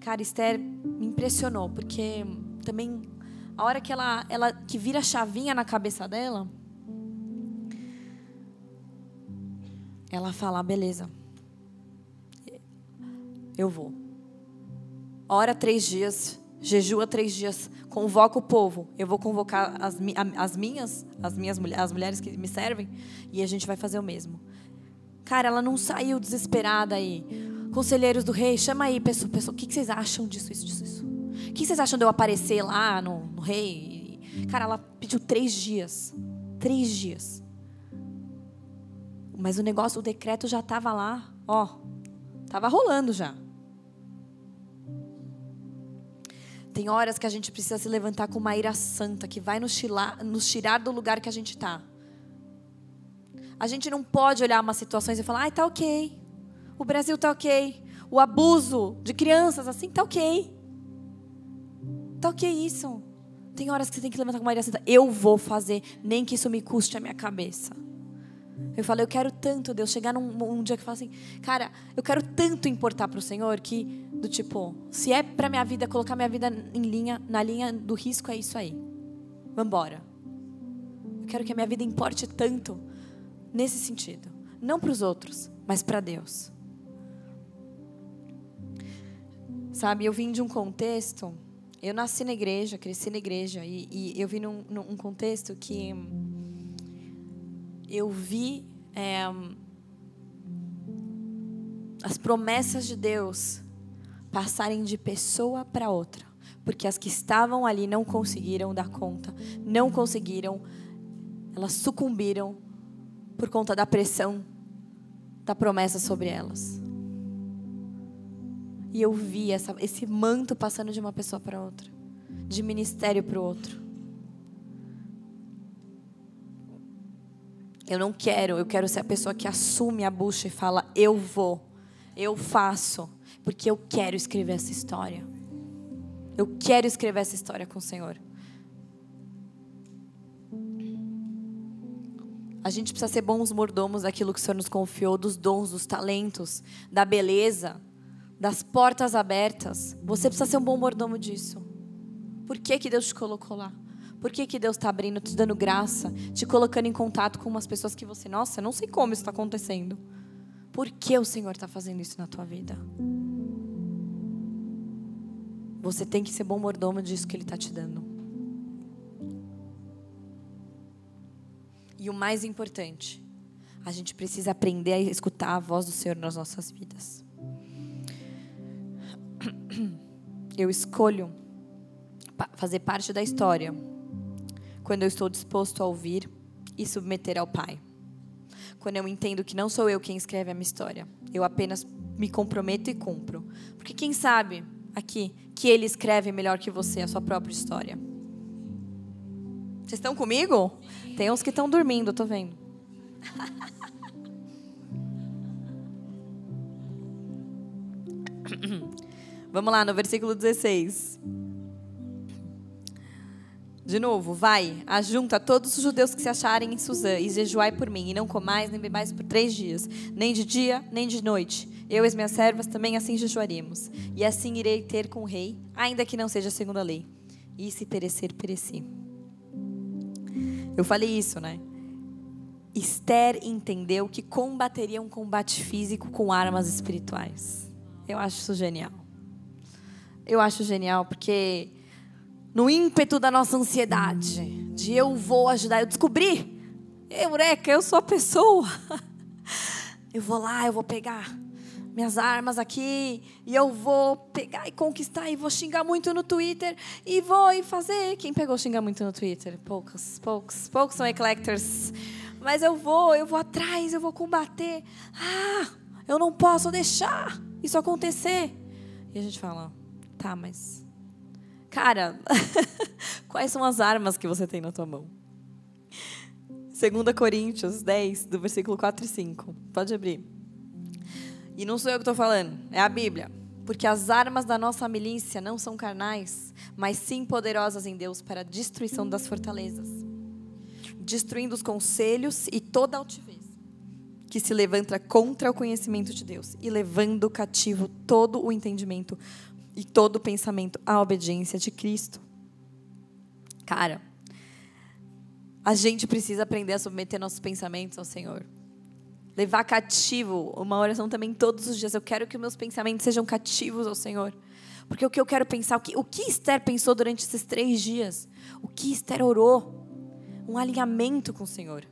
Cara, Esther me impressionou, porque também a hora que ela, ela que vira a chavinha na cabeça dela, ela fala: beleza, eu vou. Ora três dias, jejua três dias, convoca o povo. Eu vou convocar as, as minhas, as minhas as mulheres que me servem, e a gente vai fazer o mesmo. Cara, ela não saiu desesperada aí. Conselheiros do rei, chama aí, pessoal, pessoal, o que vocês acham disso, isso, disso, isso? Que vocês acham de eu aparecer lá no, no rei? Cara, ela pediu três dias. Três dias. Mas o negócio, o decreto já estava lá, ó. Estava rolando já. Tem horas que a gente precisa se levantar com uma ira santa que vai nos tirar, nos tirar do lugar que a gente está. A gente não pode olhar umas situações e falar, ai, tá ok. O Brasil tá ok. O abuso de crianças, assim, tá ok. Tá ok isso. Tem horas que você tem que levantar com uma ira santa. Eu vou fazer, nem que isso me custe a minha cabeça. Eu falo, eu quero tanto, Deus, chegar num um dia que fala assim, cara, eu quero tanto importar para o Senhor que, do tipo, se é para minha vida, colocar minha vida em linha, na linha do risco, é isso aí. Vambora. Eu quero que a minha vida importe tanto nesse sentido. Não para os outros, mas para Deus. Sabe, eu vim de um contexto, eu nasci na igreja, cresci na igreja, e, e eu vim num, num contexto que eu vi é, as promessas de Deus passarem de pessoa para outra, porque as que estavam ali não conseguiram dar conta, não conseguiram, elas sucumbiram por conta da pressão da promessa sobre elas. E eu vi essa, esse manto passando de uma pessoa para outra, de ministério para o outro. Eu não quero, eu quero ser a pessoa que assume a bucha e fala: eu vou, eu faço, porque eu quero escrever essa história. Eu quero escrever essa história com o Senhor. A gente precisa ser bons mordomos daquilo que o Senhor nos confiou, dos dons, dos talentos, da beleza, das portas abertas. Você precisa ser um bom mordomo disso. Por que, que Deus te colocou lá? Por que, que Deus está abrindo, te dando graça, te colocando em contato com umas pessoas que você, nossa, não sei como isso está acontecendo. Por que o Senhor está fazendo isso na tua vida? Você tem que ser bom mordomo disso que Ele está te dando. E o mais importante, a gente precisa aprender a escutar a voz do Senhor nas nossas vidas. Eu escolho fazer parte da história quando eu estou disposto a ouvir e submeter ao Pai. Quando eu entendo que não sou eu quem escreve a minha história, eu apenas me comprometo e cumpro. Porque quem sabe aqui que Ele escreve melhor que você a sua própria história? Vocês estão comigo? Tem uns que estão dormindo, tô vendo. Vamos lá no versículo 16. De novo, vai, ajunta todos os judeus que se acharem em Suzã e jejuai por mim, e não comais nem bebais por três dias, nem de dia, nem de noite. Eu e as minhas servas também assim jejuaremos. E assim irei ter com o rei, ainda que não seja segundo a lei. E se perecer, pereci. Eu falei isso, né? Esther entendeu que combateria um combate físico com armas espirituais. Eu acho isso genial. Eu acho genial porque no ímpeto da nossa ansiedade, de eu vou ajudar, eu descobri, eureka, eu sou a pessoa. Eu vou lá, eu vou pegar minhas armas aqui e eu vou pegar e conquistar e vou xingar muito no Twitter e vou e fazer. Quem pegou xingar muito no Twitter? Poucos, poucos, poucos são eclectors. Mas eu vou, eu vou atrás, eu vou combater. Ah, eu não posso deixar isso acontecer. E a gente fala, tá, mas Cara, quais são as armas que você tem na tua mão? 2 Coríntios 10, do versículo 4 e 5. Pode abrir. E não sou eu que estou falando, é a Bíblia. Porque as armas da nossa milícia não são carnais, mas sim poderosas em Deus para a destruição das fortalezas, destruindo os conselhos e toda altivez que se levanta contra o conhecimento de Deus e levando cativo todo o entendimento e todo pensamento à obediência de Cristo. Cara, a gente precisa aprender a submeter nossos pensamentos ao Senhor. Levar cativo uma oração também todos os dias. Eu quero que meus pensamentos sejam cativos ao Senhor. Porque o que eu quero pensar, o que, o que Esther pensou durante esses três dias? O que Esther orou? Um alinhamento com o Senhor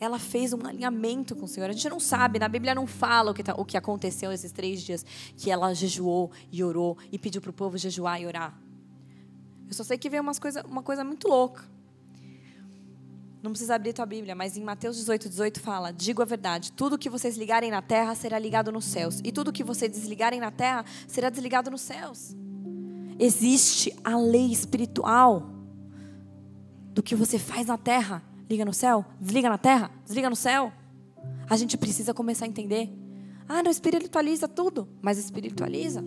ela fez um alinhamento com o Senhor. A gente não sabe, na Bíblia não fala o que, tá, o que aconteceu esses três dias que ela jejuou e orou e pediu para o povo jejuar e orar. Eu só sei que veio umas coisa, uma coisa muito louca. Não precisa abrir tua Bíblia, mas em Mateus 18, 18 fala: Digo a verdade, tudo que vocês ligarem na terra será ligado nos céus, e tudo que vocês desligarem na terra será desligado nos céus. Existe a lei espiritual do que você faz na terra Liga no céu, desliga na terra, desliga no céu. A gente precisa começar a entender. Ah, não espiritualiza tudo, mas espiritualiza.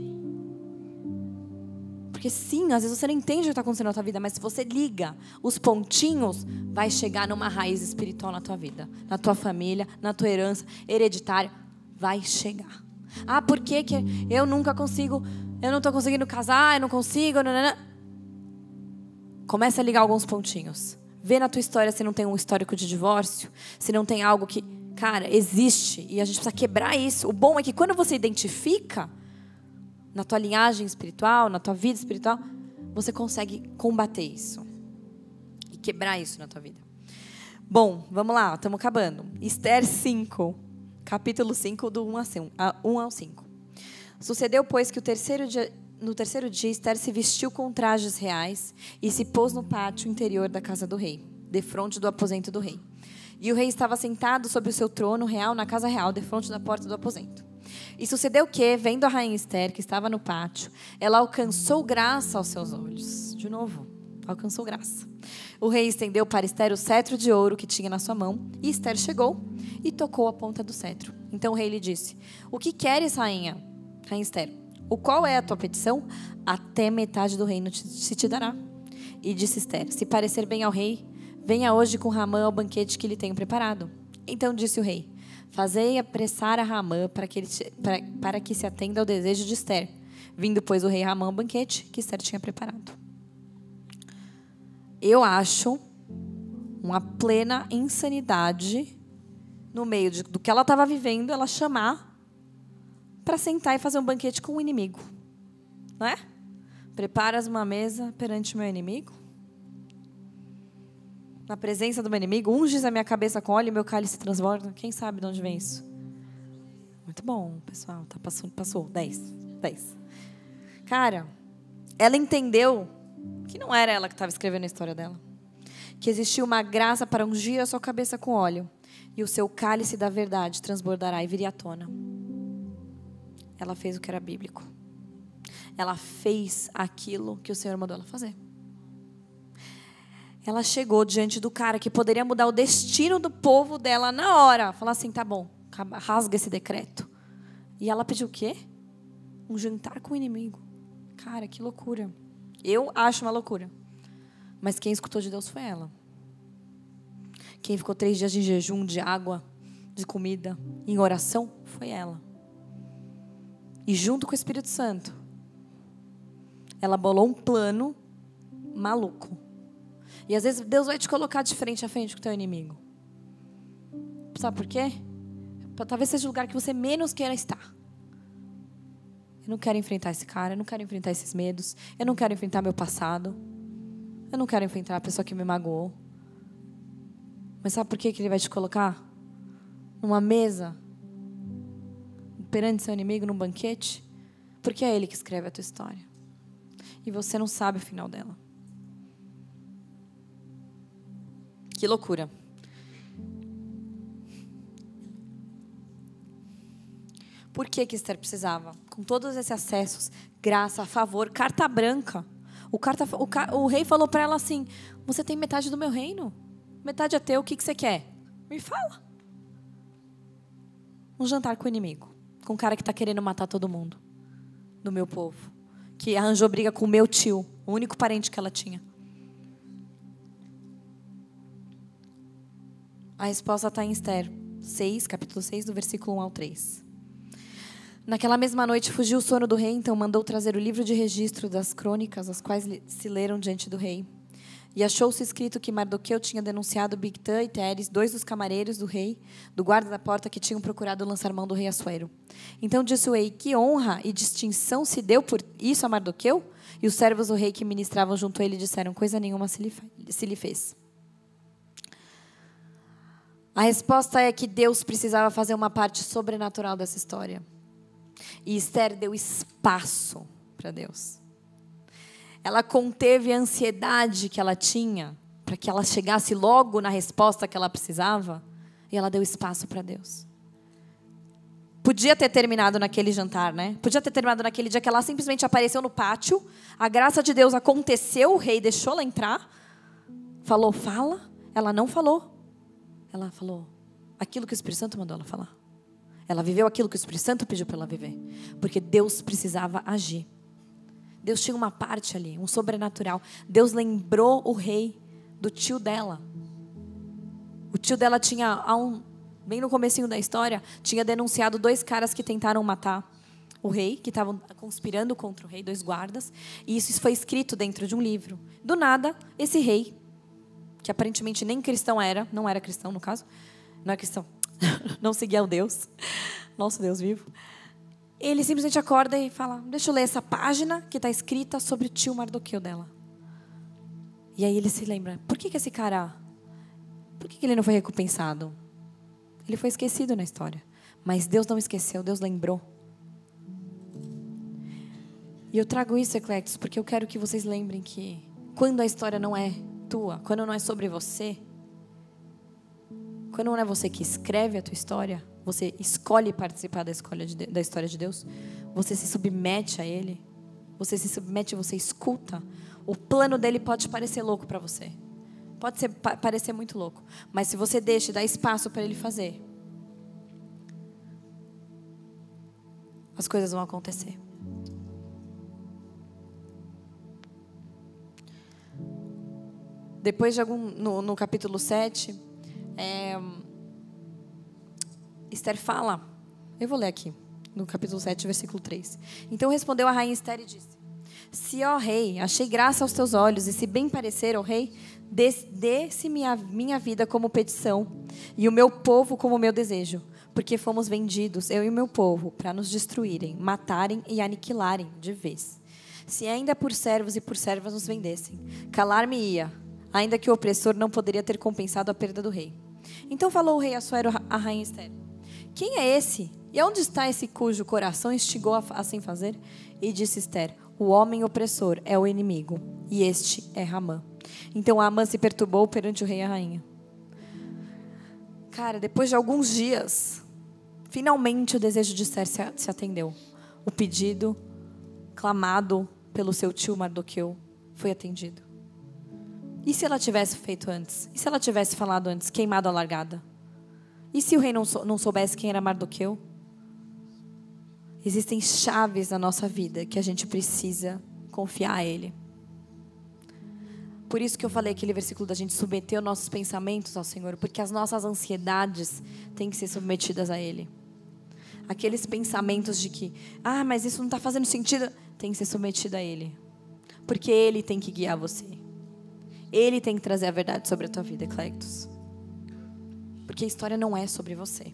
Porque sim, às vezes você não entende o que está acontecendo na tua vida, mas se você liga os pontinhos, vai chegar numa raiz espiritual na tua vida, na tua família, na tua herança hereditária. Vai chegar. Ah, por que, que eu nunca consigo, eu não estou conseguindo casar, eu não consigo. Não, não, não. Começa a ligar alguns pontinhos. Vê na tua história se não tem um histórico de divórcio, se não tem algo que, cara, existe e a gente precisa quebrar isso. O bom é que quando você identifica na tua linhagem espiritual, na tua vida espiritual, você consegue combater isso e quebrar isso na tua vida. Bom, vamos lá, estamos acabando. Esther 5, capítulo 5, do 1 ao 5. Sucedeu, pois, que o terceiro dia no terceiro dia, Esther se vestiu com trajes reais e se pôs no pátio interior da casa do rei, defronte do aposento do rei. E o rei estava sentado sobre o seu trono real na casa real, defronte da porta do aposento. E sucedeu que, vendo a rainha Esther, que estava no pátio, ela alcançou graça aos seus olhos. De novo, alcançou graça. O rei estendeu para Esther o cetro de ouro que tinha na sua mão, e Esther chegou e tocou a ponta do cetro. Então o rei lhe disse: O que queres, rainha? Rainha Esther, o qual é a tua petição? Até metade do reino se te dará. E disse Esther: Se parecer bem ao rei, venha hoje com Ramã ao banquete que lhe tenho preparado. Então disse o rei: Fazei apressar a Ramã para que, ele, para, para que se atenda ao desejo de Esther. Vindo, pois, o rei Ramã ao banquete que Esther tinha preparado. Eu acho uma plena insanidade no meio de, do que ela estava vivendo, ela chamar para sentar e fazer um banquete com o inimigo. Não é? Preparas uma mesa perante o meu inimigo? Na presença do meu inimigo, unges a minha cabeça com óleo e meu cálice transborda. Quem sabe de onde vem isso? Muito bom, pessoal. Tá, passou, passou. 10. 10. Cara, ela entendeu que não era ela que estava escrevendo a história dela. Que existia uma graça para ungir a sua cabeça com óleo. E o seu cálice da verdade transbordará e viria à tona. Ela fez o que era bíblico. Ela fez aquilo que o Senhor mandou ela fazer. Ela chegou diante do cara que poderia mudar o destino do povo dela na hora. Falar assim: tá bom, rasga esse decreto. E ela pediu o quê? Um jantar com o inimigo. Cara, que loucura. Eu acho uma loucura. Mas quem escutou de Deus foi ela. Quem ficou três dias de jejum, de água, de comida, em oração, foi ela. E junto com o Espírito Santo, ela bolou um plano maluco. E às vezes Deus vai te colocar de frente a frente com o teu inimigo. Sabe por quê? Talvez seja o lugar que você menos queira estar. Eu não quero enfrentar esse cara, eu não quero enfrentar esses medos, eu não quero enfrentar meu passado. Eu não quero enfrentar a pessoa que me magoou. Mas sabe por que ele vai te colocar? Numa mesa, perante seu inimigo, num banquete? Porque é ele que escreve a tua história. E você não sabe o final dela. Que loucura. Por que, que Esther precisava? Com todos esses acessos, graça, favor, carta branca. O, carta, o, o rei falou para ela assim: Você tem metade do meu reino, metade é teu, o que, que você quer? Me fala. Um jantar com o inimigo, com um cara que está querendo matar todo mundo, do meu povo, que arranjou briga com o meu tio, o único parente que ela tinha. A resposta está em Esther 6, capítulo 6, do versículo 1 ao 3. Naquela mesma noite fugiu o sono do rei, então mandou trazer o livro de registro das crônicas, as quais se leram diante do rei. E achou-se escrito que Mardoqueu tinha denunciado Bigtã e Teres, dois dos camareiros do rei, do guarda da porta que tinham procurado lançar mão do rei Assuero. Então disse o rei: Que honra e distinção se deu por isso a Mardoqueu? E os servos do rei que ministravam junto a ele disseram: Coisa nenhuma se lhe, se lhe fez. A resposta é que Deus precisava fazer uma parte sobrenatural dessa história. E Esther deu espaço para Deus. Ela conteve a ansiedade que ela tinha para que ela chegasse logo na resposta que ela precisava. E ela deu espaço para Deus. Podia ter terminado naquele jantar, né? Podia ter terminado naquele dia que ela simplesmente apareceu no pátio. A graça de Deus aconteceu, o rei deixou ela entrar. Falou, fala. Ela não falou. Ela falou aquilo que o Espírito Santo mandou ela falar. Ela viveu aquilo que o Espírito Santo pediu para ela viver. Porque Deus precisava agir. Deus tinha uma parte ali, um sobrenatural. Deus lembrou o rei do tio dela. O tio dela tinha, bem no comecinho da história, tinha denunciado dois caras que tentaram matar o rei, que estavam conspirando contra o rei, dois guardas. E isso foi escrito dentro de um livro. Do nada, esse rei, que aparentemente nem cristão era, não era cristão no caso, não é cristão, não seguia o Deus, nosso Deus vivo. Ele simplesmente acorda e fala: Deixa eu ler essa página que está escrita sobre o tio Mardoqueu dela. E aí ele se lembra: Por que, que esse cara. Por que, que ele não foi recompensado? Ele foi esquecido na história. Mas Deus não esqueceu, Deus lembrou. E eu trago isso, Eclectos, porque eu quero que vocês lembrem que quando a história não é tua, quando não é sobre você, quando não é você que escreve a tua história, você escolhe participar da, escolha de, da história de Deus, você se submete a Ele, você se submete, você escuta. O plano dele pode parecer louco para você, pode ser, pa, parecer muito louco, mas se você deixa, dá espaço para Ele fazer, as coisas vão acontecer. Depois de algum. No, no capítulo 7, é, Esther fala. Eu vou ler aqui, no capítulo 7, versículo 3. Então respondeu a rainha Esther e disse: Se, ó rei, achei graça aos teus olhos, e se bem parecer, ó rei, dê-se minha, minha vida como petição, e o meu povo como meu desejo, porque fomos vendidos, eu e o meu povo, para nos destruírem, matarem e aniquilarem de vez. Se ainda por servos e por servas nos vendessem, calar-me-ia ainda que o opressor não poderia ter compensado a perda do rei. Então falou o rei Assuero à rainha Esther: Quem é esse? E onde está esse cujo coração instigou a assim fazer? E disse Esther: O homem opressor é o inimigo, e este é Ramã. Então Amã se perturbou perante o rei e a rainha. Cara, depois de alguns dias, finalmente o desejo de Esther se atendeu. O pedido clamado pelo seu tio Mardoqueu foi atendido. E se ela tivesse feito antes? E se ela tivesse falado antes, queimado a largada? E se o rei não, sou, não soubesse quem era Mardoqueu? Existem chaves na nossa vida que a gente precisa confiar a Ele. Por isso que eu falei aquele versículo da gente submeter os nossos pensamentos ao Senhor, porque as nossas ansiedades têm que ser submetidas a Ele. Aqueles pensamentos de que, ah, mas isso não está fazendo sentido, tem que ser submetido a Ele. Porque Ele tem que guiar você. Ele tem que trazer a verdade sobre a tua vida, Clectus. Porque a história não é sobre você.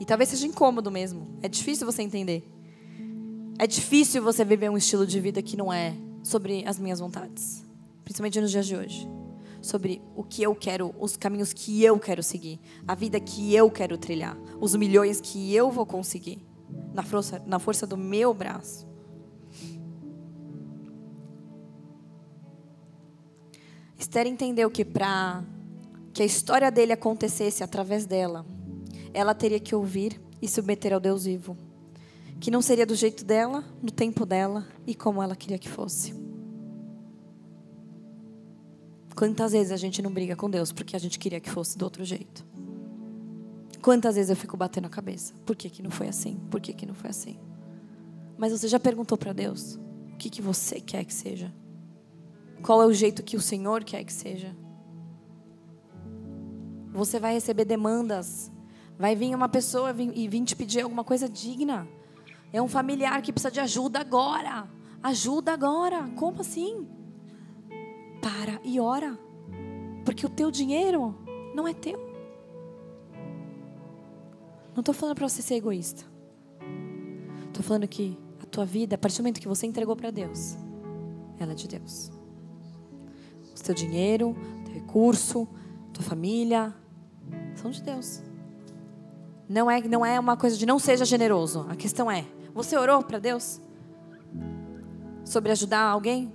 E talvez seja incômodo mesmo. É difícil você entender. É difícil você viver um estilo de vida que não é sobre as minhas vontades. Principalmente nos dias de hoje. Sobre o que eu quero, os caminhos que eu quero seguir. A vida que eu quero trilhar. Os milhões que eu vou conseguir. Na força, na força do meu braço. Esther entendeu que para que a história dele acontecesse através dela, ela teria que ouvir e submeter ao Deus vivo. Que não seria do jeito dela, no tempo dela e como ela queria que fosse. Quantas vezes a gente não briga com Deus porque a gente queria que fosse do outro jeito? Quantas vezes eu fico batendo a cabeça? Por que, que não foi assim? Por que, que não foi assim? Mas você já perguntou para Deus o que, que você quer que seja? Qual é o jeito que o Senhor quer que seja? Você vai receber demandas. Vai vir uma pessoa e vir te pedir alguma coisa digna. É um familiar que precisa de ajuda agora. Ajuda agora. Como assim? Para e ora. Porque o teu dinheiro não é teu. Não estou falando para você ser egoísta. Estou falando que a tua vida, a partir do momento que você entregou para Deus, ela é de Deus teu dinheiro, teu recurso, tua família, são de Deus. Não é, não é uma coisa de não seja generoso. A questão é: você orou para Deus sobre ajudar alguém?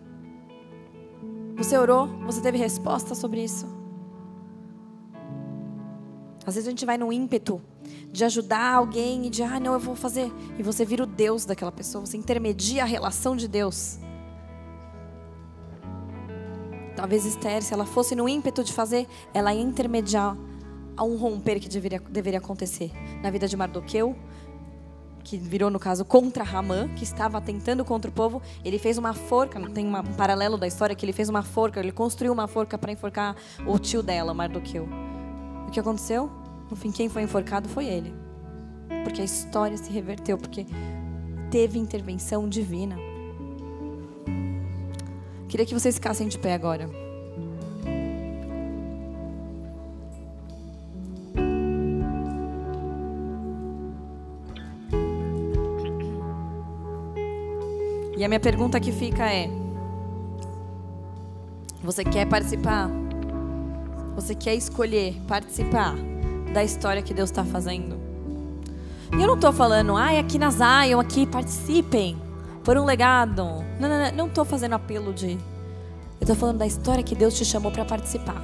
Você orou? Você teve resposta sobre isso? Às vezes a gente vai no ímpeto de ajudar alguém e de, ah, não, eu vou fazer. E você vira o Deus daquela pessoa, você intermedia a relação de Deus. Talvez Esther, se ela fosse no ímpeto de fazer, ela ia intermediar a um romper que deveria, deveria acontecer na vida de Mardoqueu, que virou, no caso, contra Ramã, que estava tentando contra o povo. Ele fez uma forca, tem um paralelo da história que ele fez uma forca, ele construiu uma forca para enforcar o tio dela, Mardoqueu. O que aconteceu? No fim, quem foi enforcado foi ele. Porque a história se reverteu, porque teve intervenção divina. Queria que vocês ficassem de pé agora. E a minha pergunta que fica é: Você quer participar? Você quer escolher participar da história que Deus está fazendo? E eu não estou falando, ai, aqui na Zion, aqui, participem por um legado. Não, não, não estou fazendo apelo de. Eu estou falando da história que Deus te chamou para participar.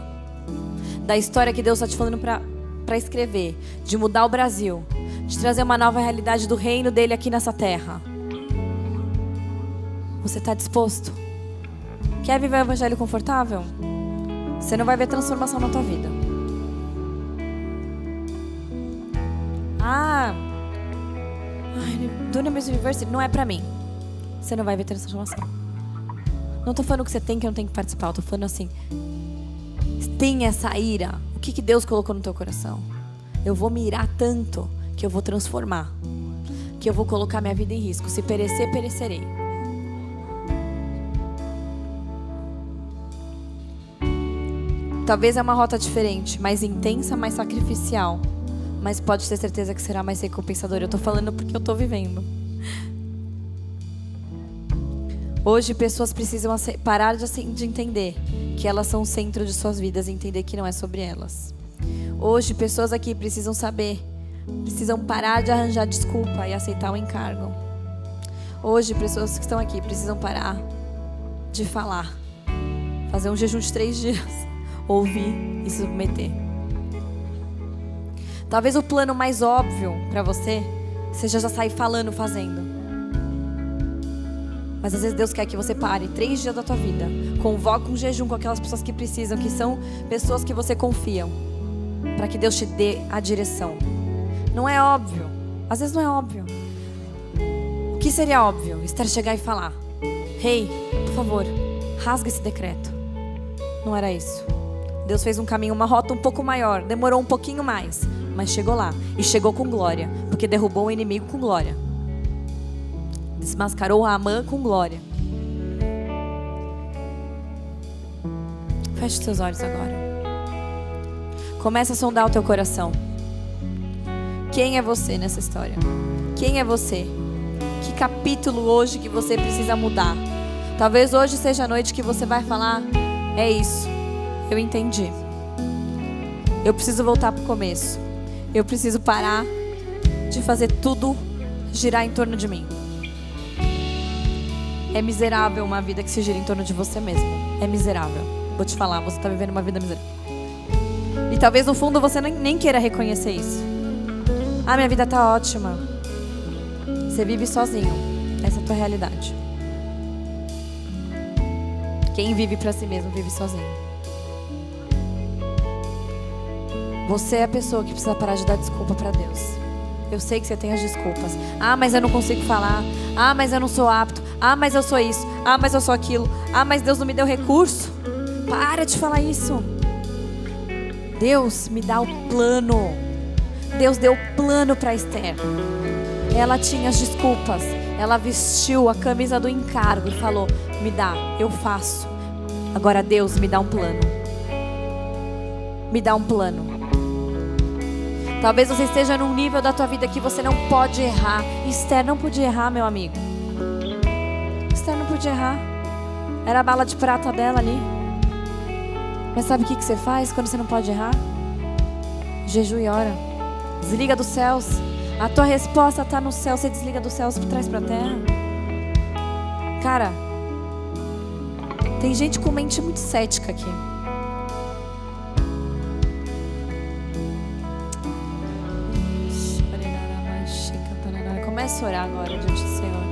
Da história que Deus está te falando para para escrever, de mudar o Brasil, de trazer uma nova realidade do reino dele aqui nessa terra. Você está disposto? Quer viver o evangelho confortável? Você não vai ver transformação na tua vida. Ah, Dunamis Miss University não é para mim. Você não vai ver transformação. Não tô falando que você tem que não tem que participar. Eu tô falando assim, tem essa ira. O que, que Deus colocou no teu coração? Eu vou mirar tanto que eu vou transformar. Que eu vou colocar minha vida em risco. Se perecer, perecerei. Talvez é uma rota diferente, mais intensa, mais sacrificial. Mas pode ter certeza que será mais recompensador. Eu tô falando porque eu tô vivendo. Hoje, pessoas precisam parar de entender que elas são o centro de suas vidas e entender que não é sobre elas. Hoje, pessoas aqui precisam saber, precisam parar de arranjar desculpa e aceitar o encargo. Hoje, pessoas que estão aqui precisam parar de falar, fazer um jejum de três dias, ouvir e submeter. Talvez o plano mais óbvio para você seja já sair falando, fazendo. Mas às vezes Deus quer que você pare três dias da tua vida, convoque um jejum com aquelas pessoas que precisam, que são pessoas que você confia, para que Deus te dê a direção. Não é óbvio, às vezes não é óbvio. O que seria óbvio? Esther chegar e falar: Rei, hey, por favor, rasga esse decreto. Não era isso. Deus fez um caminho, uma rota um pouco maior, demorou um pouquinho mais, mas chegou lá e chegou com glória, porque derrubou o inimigo com glória desmascarou Amã com glória. Feche seus olhos agora. Começa a sondar o teu coração. Quem é você nessa história? Quem é você? Que capítulo hoje que você precisa mudar? Talvez hoje seja a noite que você vai falar: é isso, eu entendi. Eu preciso voltar para o começo. Eu preciso parar de fazer tudo girar em torno de mim. É miserável uma vida que se gira em torno de você mesmo. É miserável. Vou te falar, você está vivendo uma vida miserável. E talvez no fundo você nem, nem queira reconhecer isso. Ah, minha vida está ótima. Você vive sozinho. Essa é a tua realidade. Quem vive para si mesmo vive sozinho. Você é a pessoa que precisa parar de dar desculpa para Deus. Eu sei que você tem as desculpas. Ah, mas eu não consigo falar. Ah, mas eu não sou apto. Ah, mas eu sou isso. Ah, mas eu sou aquilo. Ah, mas Deus não me deu recurso. Para de falar isso. Deus me dá o plano. Deus deu o plano para Esther. Ela tinha as desculpas. Ela vestiu a camisa do encargo e falou: Me dá, eu faço. Agora Deus me dá um plano. Me dá um plano. Talvez você esteja num nível da tua vida que você não pode errar. Esther não podia errar, meu amigo. Esther não podia errar. Era a bala de prata dela ali. Mas sabe o que, que você faz quando você não pode errar? Jejum e ora. Desliga dos céus. A tua resposta está no céu. Você desliga dos céus e traz para a terra. Cara, tem gente com mente muito cética aqui. A orar agora diante do Senhor.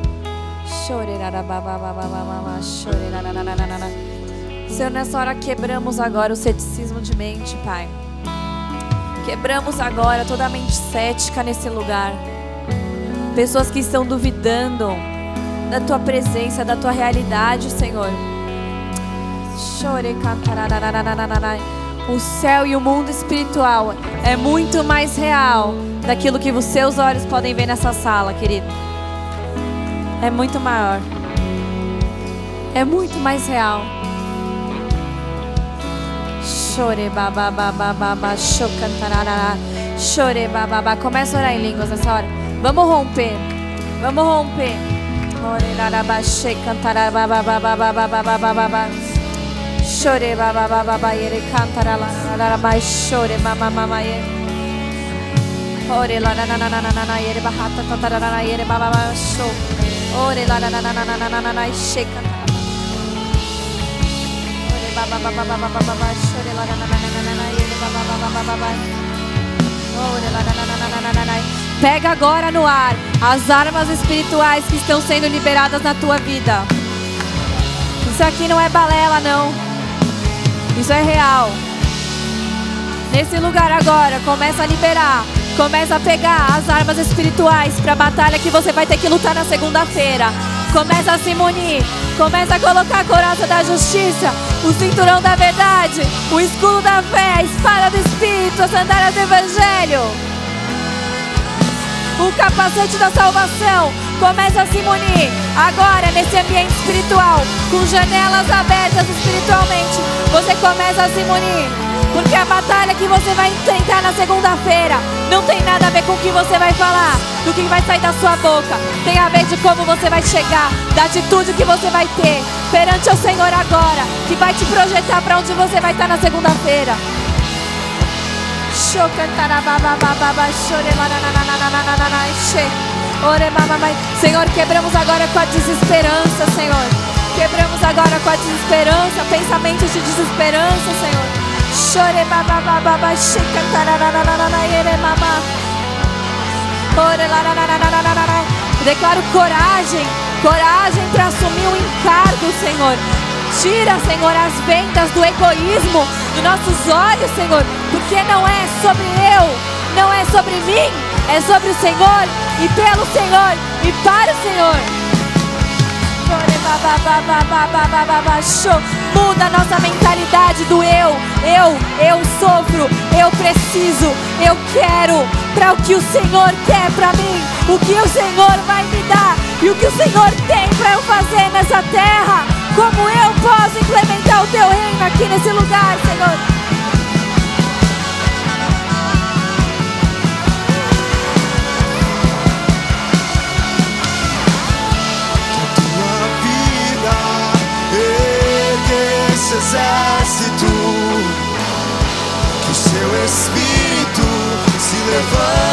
Senhor, nessa hora quebramos agora o ceticismo de mente, Pai. Quebramos agora toda a mente cética nesse lugar. Pessoas que estão duvidando da tua presença, da tua realidade, Senhor. O céu e o mundo espiritual é muito mais real daquilo que os seus olhos podem ver nessa sala, querido. É muito maior. É muito mais real. Chore babá, chocantarará. Chore babá. Começa a orar em línguas nessa hora. Vamos romper. Vamos romper. Chore babá, ele cantará lá, chore mamá, mamá, Ore la na na na na na na na yere bahata ta ta na na yere ba ba ba sho. Ore la na na na na na na na na na sheka. Ore ba ba ba ba ba ba ba ba ba shore la na na na na na na yere ba ba ba ba ba ba ba. Pega agora no ar as armas espirituais que estão sendo liberadas na tua vida. Isso aqui não é balela, não. Isso é real. Nesse lugar agora, começa a liberar. Começa a pegar as armas espirituais para a batalha que você vai ter que lutar na segunda-feira. Começa a se munir. Começa a colocar a coraça da justiça, o cinturão da verdade, o escudo da fé, a espada do Espírito, as sandálias do Evangelho. O capacete da salvação começa a se munir agora nesse ambiente espiritual, com janelas abertas espiritualmente. Você começa a se munir. Porque a batalha que você vai enfrentar na segunda-feira não tem nada a ver com o que você vai falar, do que vai sair da sua boca. Tem a ver de como você vai chegar, da atitude que você vai ter perante o Senhor agora, que vai te projetar para onde você vai estar na segunda-feira. Senhor, quebramos agora com a desesperança, Senhor. Quebramos agora com a desesperança, pensamentos de desesperança, Senhor. Chore baba baba baba chica tararararara ere mama. Ore lararararara. Declaro coragem, coragem para assumir o encargo, Senhor. Tira, Senhor, as vendas do egoísmo dos nossos olhos, Senhor, porque não é sobre eu, não é sobre mim, é sobre o Senhor e pelo Senhor e para o Senhor. Muda a nossa mentalidade do eu, eu, eu sofro, eu preciso, eu quero para o que o Senhor quer para mim, o que o Senhor vai me dar e o que o Senhor tem para eu fazer nessa terra. Como eu posso implementar o teu reino aqui nesse lugar, Senhor? Exército, que o seu espírito se levante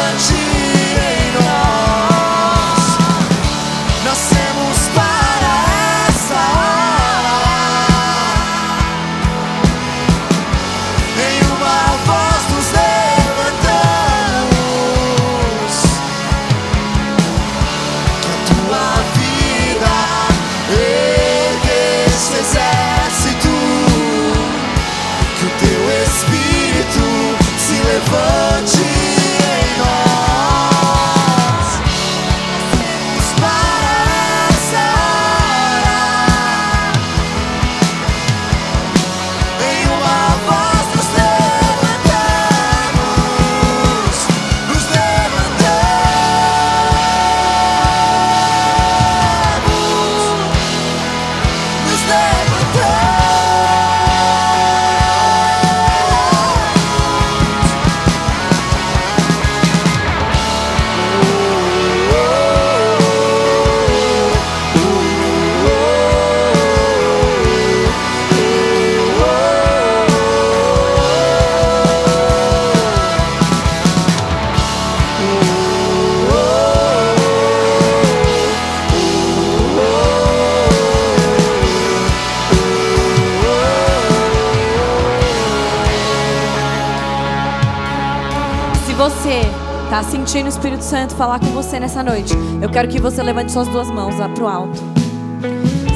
sentindo o Espírito Santo falar com você nessa noite, eu quero que você levante suas duas mãos lá pro alto.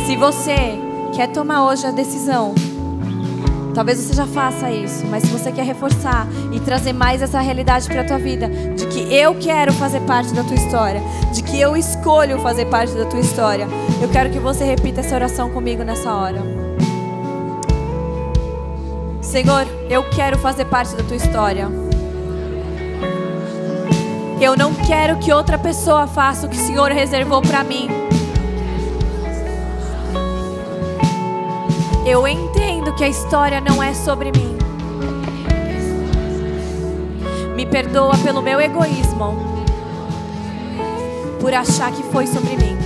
Se você quer tomar hoje a decisão, talvez você já faça isso, mas se você quer reforçar e trazer mais essa realidade para a tua vida, de que eu quero fazer parte da tua história, de que eu escolho fazer parte da tua história, eu quero que você repita essa oração comigo nessa hora. Senhor, eu quero fazer parte da tua história. Eu não quero que outra pessoa faça o que o Senhor reservou para mim. Eu entendo que a história não é sobre mim. Me perdoa pelo meu egoísmo, por achar que foi sobre mim.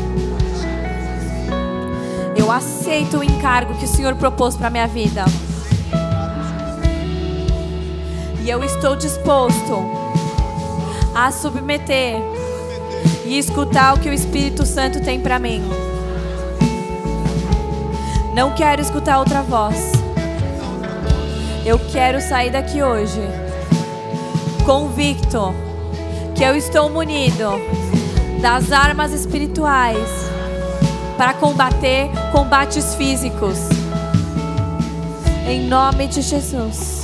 Eu aceito o encargo que o Senhor propôs para minha vida. E eu estou disposto a submeter e escutar o que o Espírito Santo tem para mim. Não quero escutar outra voz. Eu quero sair daqui hoje convicto que eu estou munido das armas espirituais para combater combates físicos. Em nome de Jesus.